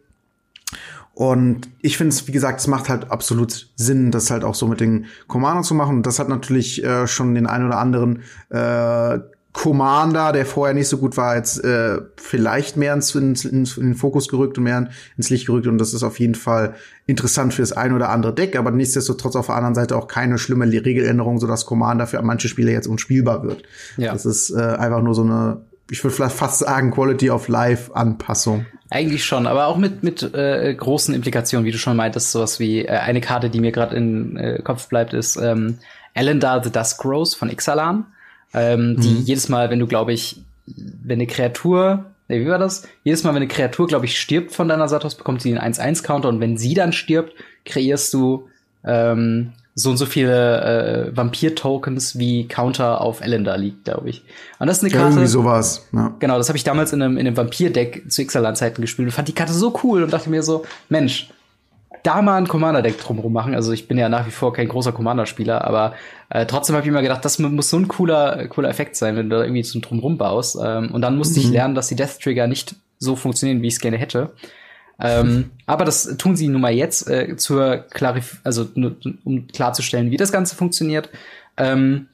Und ich finde es, wie gesagt, es macht halt absolut Sinn, das halt auch so mit den Commandern zu machen. Und das hat natürlich äh, schon den einen oder anderen äh, Commander, der vorher nicht so gut war, jetzt äh, vielleicht mehr ins, ins, ins, in den Fokus gerückt und mehr ins Licht gerückt. Und das ist auf jeden Fall interessant für das ein oder andere Deck, aber nichtsdestotrotz auf der anderen Seite auch keine schlimme Regeländerung, sodass Commander für manche Spieler jetzt unspielbar wird. Ja. Das ist äh, einfach nur so eine, ich würde vielleicht fast sagen, Quality of Life Anpassung. Eigentlich schon, aber auch mit mit äh, großen Implikationen, wie du schon meintest, sowas wie äh, eine Karte, die mir gerade in äh, Kopf bleibt, ist ähm, Elendar the Dusk Rose von Ixalan ähm, die mhm. jedes Mal, wenn du, glaube ich, wenn eine Kreatur, nee, wie war das? Jedes Mal, wenn eine Kreatur, glaube ich, stirbt von deiner Seite aus, bekommt sie einen 1-1-Counter und wenn sie dann stirbt, kreierst du ähm, so und so viele äh, Vampir-Tokens wie Counter auf Elendar liegt, glaube ich. Und das ist eine Karte. Ja, irgendwie sowas. Ja. Genau, das habe ich damals in einem, in einem Vampir-Deck zu Ixalan-Zeiten gespielt und fand die Karte so cool und dachte mir so, Mensch, da mal ein Commander-Deck drumherum machen. Also ich bin ja nach wie vor kein großer Commander-Spieler, aber äh, trotzdem habe ich immer gedacht, das muss so ein cooler, cooler Effekt sein, wenn du da irgendwie so drumherum baust. Ähm, und dann musste mhm. ich lernen, dass die Death Trigger nicht so funktionieren, wie ich es gerne hätte. Ähm, [laughs] aber das tun sie nun mal jetzt äh, zur Klarif also um klarzustellen, wie das Ganze funktioniert. Ähm,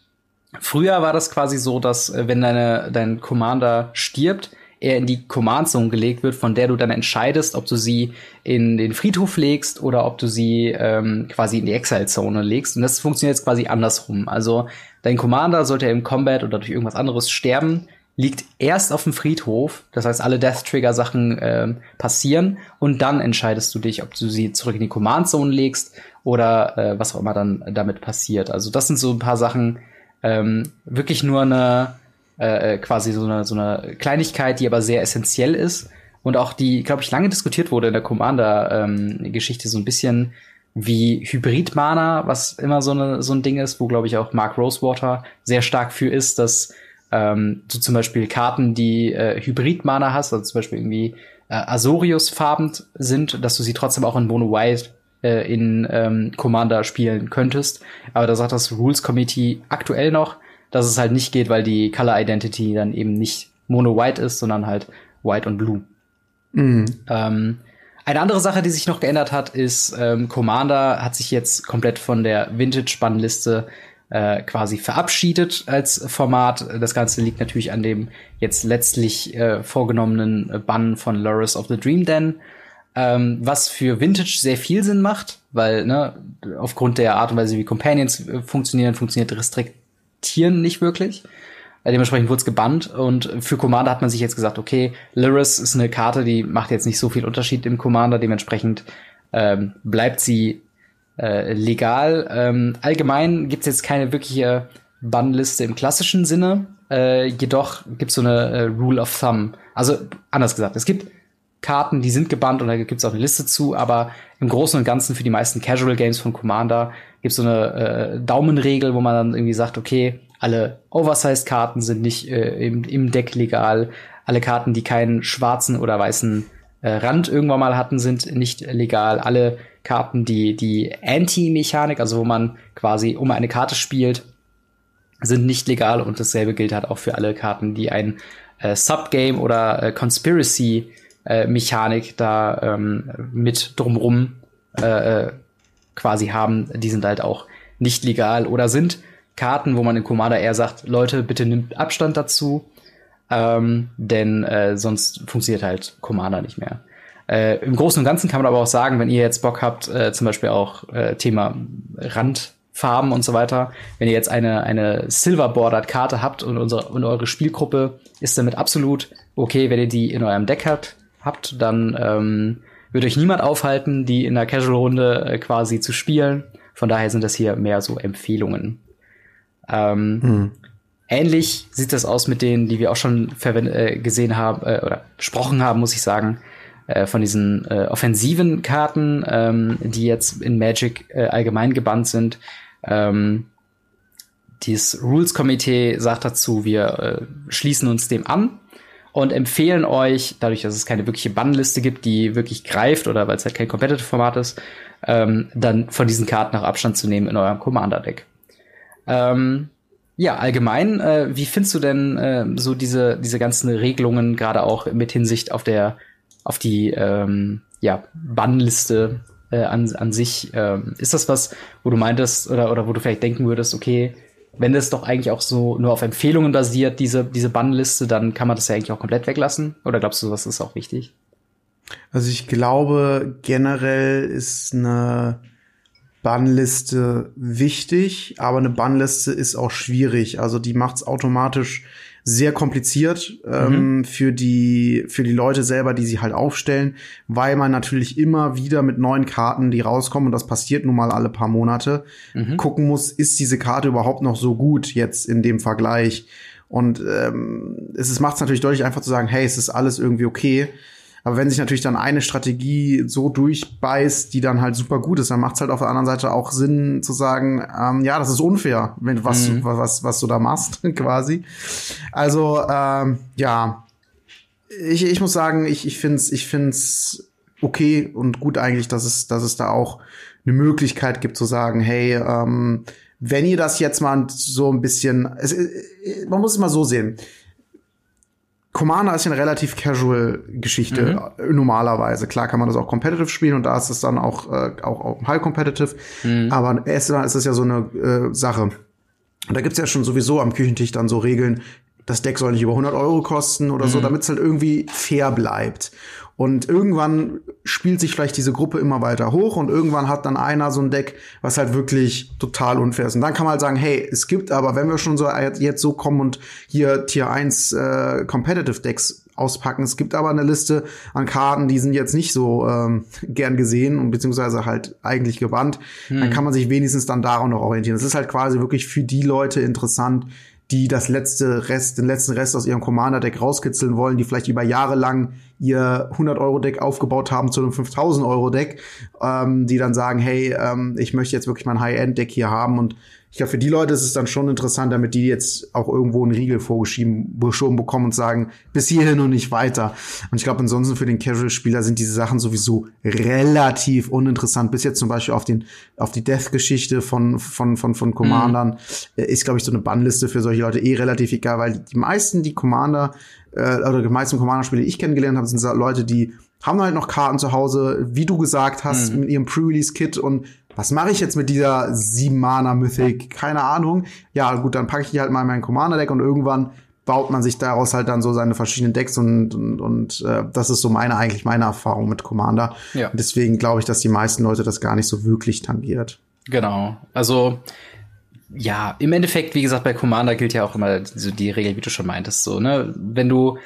früher war das quasi so, dass äh, wenn deine, dein Commander stirbt, eher in die Command Zone gelegt wird, von der du dann entscheidest, ob du sie in den Friedhof legst oder ob du sie ähm, quasi in die Exile Zone legst. Und das funktioniert jetzt quasi andersrum. Also dein Commander sollte im Combat oder durch irgendwas anderes sterben, liegt erst auf dem Friedhof, das heißt alle Death Trigger Sachen äh, passieren und dann entscheidest du dich, ob du sie zurück in die Command Zone legst oder äh, was auch immer dann damit passiert. Also das sind so ein paar Sachen, ähm, wirklich nur eine äh, quasi so eine so eine Kleinigkeit, die aber sehr essentiell ist und auch die, glaube ich, lange diskutiert wurde in der Commander-Geschichte ähm, so ein bisschen wie Hybrid-Mana, was immer so, eine, so ein Ding ist, wo, glaube ich, auch Mark Rosewater sehr stark für ist, dass ähm, du zum Beispiel Karten, die äh, Hybrid-Mana hast, also zum Beispiel irgendwie äh, Azorius-farbend sind, dass du sie trotzdem auch in Mono White äh, in ähm, Commander spielen könntest. Aber da sagt das Rules Committee aktuell noch, dass es halt nicht geht, weil die Color Identity dann eben nicht Mono White ist, sondern halt White und Blue. Mhm. Ähm, eine andere Sache, die sich noch geändert hat, ist, ähm, Commander hat sich jetzt komplett von der Vintage-Bannliste äh, quasi verabschiedet als Format. Das Ganze liegt natürlich an dem jetzt letztlich äh, vorgenommenen Bann von Loris of the Dream Den, ähm, was für Vintage sehr viel Sinn macht, weil ne, aufgrund der Art und Weise, wie Companions äh, funktionieren, funktioniert Restriktieren nicht wirklich. Äh, dementsprechend wurde es gebannt und für Commander hat man sich jetzt gesagt, okay, Lyris ist eine Karte, die macht jetzt nicht so viel Unterschied im Commander, dementsprechend ähm, bleibt sie äh, legal. Ähm, allgemein gibt's jetzt keine wirkliche Bannliste im klassischen Sinne. Äh, jedoch gibt's so eine äh, Rule of Thumb. Also anders gesagt, es gibt Karten, die sind gebannt und da gibt's auch eine Liste zu, aber im Großen und Ganzen für die meisten Casual Games von Commander gibt's so eine äh, Daumenregel, wo man dann irgendwie sagt, okay, alle Oversized-Karten sind nicht äh, im, im Deck legal, alle Karten, die keinen schwarzen oder weißen äh, Rand irgendwann mal hatten, sind nicht legal. Alle Karten, die die Anti-Mechanik, also wo man quasi um eine Karte spielt, sind nicht legal und dasselbe gilt halt auch für alle Karten, die ein äh, Subgame oder äh, Conspiracy äh, Mechanik da ähm, mit drumrum äh, äh, quasi haben, die sind halt auch nicht legal oder sind Karten, wo man in Commander eher sagt, Leute, bitte nimmt Abstand dazu, ähm, denn äh, sonst funktioniert halt Commander nicht mehr. Äh, Im Großen und Ganzen kann man aber auch sagen, wenn ihr jetzt Bock habt, äh, zum Beispiel auch äh, Thema Randfarben und so weiter, wenn ihr jetzt eine, eine Silver-Bordered Karte habt und, unsere, und eure Spielgruppe ist damit absolut okay, wenn ihr die in eurem Deck habt, habt dann ähm, wird euch niemand aufhalten, die in der Casual-Runde äh, quasi zu spielen. Von daher sind das hier mehr so Empfehlungen. Ähm, hm. Ähnlich sieht das aus mit denen, die wir auch schon äh, gesehen haben äh, oder besprochen haben, muss ich sagen. Äh, von diesen äh, offensiven Karten, ähm, die jetzt in Magic äh, allgemein gebannt sind. Ähm, dieses Rules-Komitee sagt dazu, wir äh, schließen uns dem an und empfehlen euch, dadurch, dass es keine wirkliche Bannliste gibt, die wirklich greift oder weil es halt kein Competitive-Format ist, ähm, dann von diesen Karten auch Abstand zu nehmen in eurem Commander-Deck. Ähm, ja, allgemein, äh, wie findest du denn äh, so diese, diese ganzen Regelungen, gerade auch mit Hinsicht auf der auf die ähm, ja, Bannliste äh, an, an sich. Ähm, ist das was, wo du meintest oder, oder wo du vielleicht denken würdest, okay, wenn das doch eigentlich auch so nur auf Empfehlungen basiert, diese, diese Bannliste, dann kann man das ja eigentlich auch komplett weglassen? Oder glaubst du, was ist auch wichtig? Also ich glaube, generell ist eine Bannliste wichtig, aber eine Bannliste ist auch schwierig. Also die macht es automatisch sehr kompliziert ähm, mhm. für die für die Leute selber, die sie halt aufstellen, weil man natürlich immer wieder mit neuen Karten, die rauskommen und das passiert nun mal alle paar Monate, mhm. gucken muss, ist diese Karte überhaupt noch so gut jetzt in dem Vergleich? Und ähm, es macht es natürlich deutlich einfach zu sagen, hey, es ist alles irgendwie okay. Aber wenn sich natürlich dann eine Strategie so durchbeißt, die dann halt super gut ist, dann macht es halt auf der anderen Seite auch Sinn zu sagen, ähm, ja, das ist unfair, wenn was, mhm. was, was du da machst, [laughs] quasi. Also, ähm, ja, ich, ich muss sagen, ich, ich finde es ich find's okay und gut eigentlich, dass es, dass es da auch eine Möglichkeit gibt zu sagen, hey, ähm, wenn ihr das jetzt mal so ein bisschen, es, man muss es mal so sehen Commander ist ja eine relativ casual Geschichte mhm. normalerweise. Klar kann man das auch competitive spielen und da ist es dann auch äh, auch, auch high competitive. Mhm. Aber erstmal ist es ja so eine äh, Sache. Und da gibt's ja schon sowieso am Küchentisch dann so Regeln. das Deck soll nicht über 100 Euro kosten oder mhm. so, damit es halt irgendwie fair bleibt. Und irgendwann spielt sich vielleicht diese Gruppe immer weiter hoch und irgendwann hat dann einer so ein Deck, was halt wirklich total unfair ist. Und dann kann man halt sagen, hey, es gibt aber, wenn wir schon so jetzt so kommen und hier Tier 1 äh, Competitive Decks auspacken, es gibt aber eine Liste an Karten, die sind jetzt nicht so ähm, gern gesehen und beziehungsweise halt eigentlich gewandt, hm. dann kann man sich wenigstens dann daran noch orientieren. Es ist halt quasi wirklich für die Leute interessant, die das letzte Rest, den letzten Rest aus ihrem Commander-Deck rauskitzeln wollen, die vielleicht über Jahre lang ihr 100-Euro-Deck aufgebaut haben zu einem 5000-Euro-Deck, ähm, die dann sagen, hey, ähm, ich möchte jetzt wirklich mein High-End-Deck hier haben und ich glaube, für die Leute ist es dann schon interessant, damit die jetzt auch irgendwo einen Riegel vorgeschoben bekommen und sagen, bis hierhin und nicht weiter. Und ich glaube, ansonsten für den Casual-Spieler sind diese Sachen sowieso relativ uninteressant. Bis jetzt zum Beispiel auf den, auf die Death-Geschichte von, von, von, von Commandern mhm. ist, glaube ich, so eine Bannliste für solche Leute eh relativ egal, weil die meisten, die Commander, äh, oder die meisten Commander-Spiele, die ich kennengelernt habe, sind Leute, die haben halt noch Karten zu Hause, wie du gesagt hast, mhm. mit ihrem Pre-Release-Kit und was mache ich jetzt mit dieser 7 Mana Mythic? Keine Ahnung. Ja, gut, dann packe ich die halt mal in mein Commander Deck und irgendwann baut man sich daraus halt dann so seine verschiedenen Decks und und, und äh, das ist so meine eigentlich meine Erfahrung mit Commander. Ja. Und deswegen glaube ich, dass die meisten Leute das gar nicht so wirklich tangiert. Genau. Also ja, im Endeffekt, wie gesagt, bei Commander gilt ja auch immer so die Regel, wie du schon meintest, so, ne? Wenn du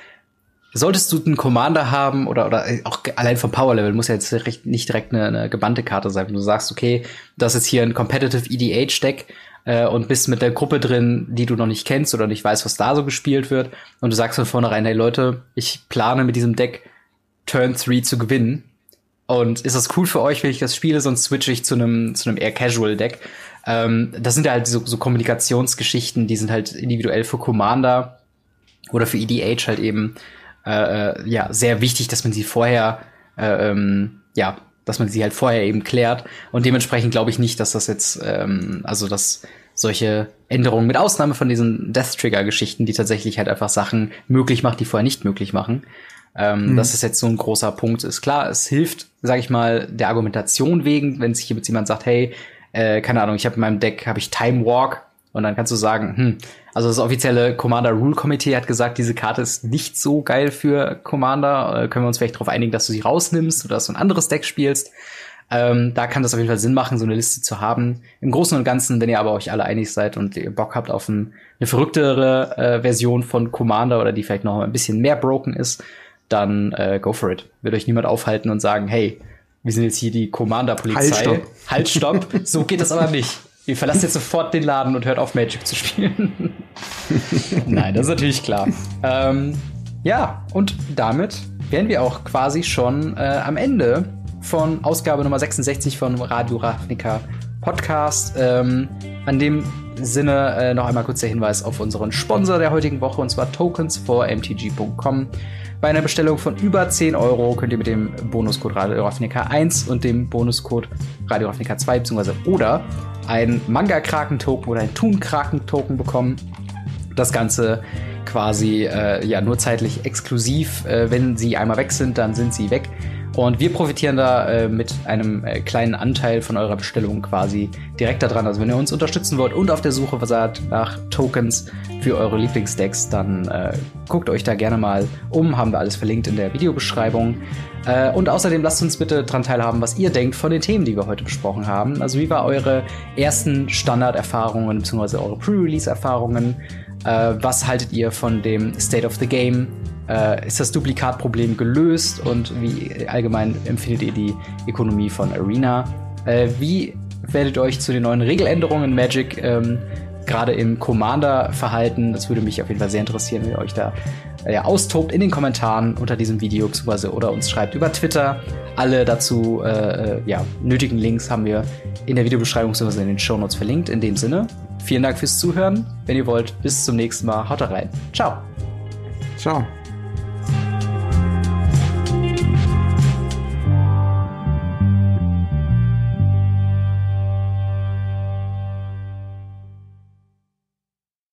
solltest du einen Commander haben oder, oder auch allein vom Power Level muss ja jetzt nicht direkt eine, eine gebannte Karte sein. Wenn du sagst, okay, das ist hier ein Competitive EDH Deck äh, und bist mit der Gruppe drin, die du noch nicht kennst oder nicht weißt, was da so gespielt wird und du sagst von vornherein, hey Leute, ich plane mit diesem Deck Turn 3 zu gewinnen. Und ist das cool für euch, wenn ich das spiele, sonst switche ich zu einem zu einem eher Casual Deck. Ähm, das sind ja halt so, so Kommunikationsgeschichten, die sind halt individuell für Commander oder für EDH halt eben äh, äh, ja sehr wichtig, dass man sie vorher äh, ähm, ja dass man sie halt vorher eben klärt und dementsprechend glaube ich nicht, dass das jetzt ähm, also dass solche Änderungen mit Ausnahme von diesen Death Trigger Geschichten, die tatsächlich halt einfach Sachen möglich macht, die vorher nicht möglich machen. Ähm, mhm. Das ist jetzt so ein großer Punkt. Ist klar, es hilft, sage ich mal, der Argumentation wegen, wenn sich jemand sagt, hey, äh, keine Ahnung, ich habe in meinem Deck habe ich Time Walk und dann kannst du sagen, hm, also das offizielle Commander Rule Committee hat gesagt, diese Karte ist nicht so geil für Commander. Äh, können wir uns vielleicht darauf einigen, dass du sie rausnimmst oder dass du ein anderes Deck spielst. Ähm, da kann das auf jeden Fall Sinn machen, so eine Liste zu haben. Im Großen und Ganzen, wenn ihr aber euch alle einig seid und ihr Bock habt auf ein, eine verrücktere äh, Version von Commander oder die vielleicht noch ein bisschen mehr broken ist, dann äh, go for it. Wird euch niemand aufhalten und sagen, hey, wir sind jetzt hier die Commander-Polizei. Halt, stopp. Halt, stopp. so geht das aber nicht. Ihr verlasst jetzt sofort den Laden und hört auf, Magic zu spielen. [laughs] Nein, das ist natürlich klar. Ähm, ja, und damit wären wir auch quasi schon äh, am Ende von Ausgabe Nummer 66 von Radio Ravnica Podcast. Ähm, an dem Sinne äh, noch einmal kurz der Hinweis auf unseren Sponsor der heutigen Woche und zwar tokens4mtg.com. Bei einer Bestellung von über 10 Euro könnt ihr mit dem Bonuscode Radio Ravnica 1 und dem Bonuscode Radio Ravnica 2 bzw. oder ein Manga-Kraken-Token oder ein Toon-Kraken-Token bekommen. Das Ganze quasi äh, ja nur zeitlich exklusiv. Äh, wenn sie einmal weg sind, dann sind sie weg. Und wir profitieren da äh, mit einem äh, kleinen Anteil von eurer Bestellung quasi direkt daran. Also wenn ihr uns unterstützen wollt und auf der Suche seid nach Tokens für eure Lieblingsdecks, dann äh, guckt euch da gerne mal um. Haben wir alles verlinkt in der Videobeschreibung. Äh, und außerdem lasst uns bitte daran teilhaben, was ihr denkt von den Themen, die wir heute besprochen haben. Also wie war eure ersten Standarderfahrungen bzw. eure Pre-Release-Erfahrungen? Äh, was haltet ihr von dem State of the Game? Äh, ist das Duplikatproblem gelöst und wie allgemein empfindet ihr die Ökonomie von Arena? Äh, wie werdet ihr euch zu den neuen Regeländerungen in Magic ähm, gerade im Commander-Verhalten? Das würde mich auf jeden Fall sehr interessieren, wenn ihr euch da äh, ja, austobt in den Kommentaren unter diesem Video beziehungsweise oder uns schreibt über Twitter. Alle dazu äh, äh ja, nötigen Links haben wir in der Videobeschreibung bzw. in den Shownotes verlinkt. In dem Sinne, vielen Dank fürs Zuhören. Wenn ihr wollt, bis zum nächsten Mal. Haut rein. Ciao. Ciao.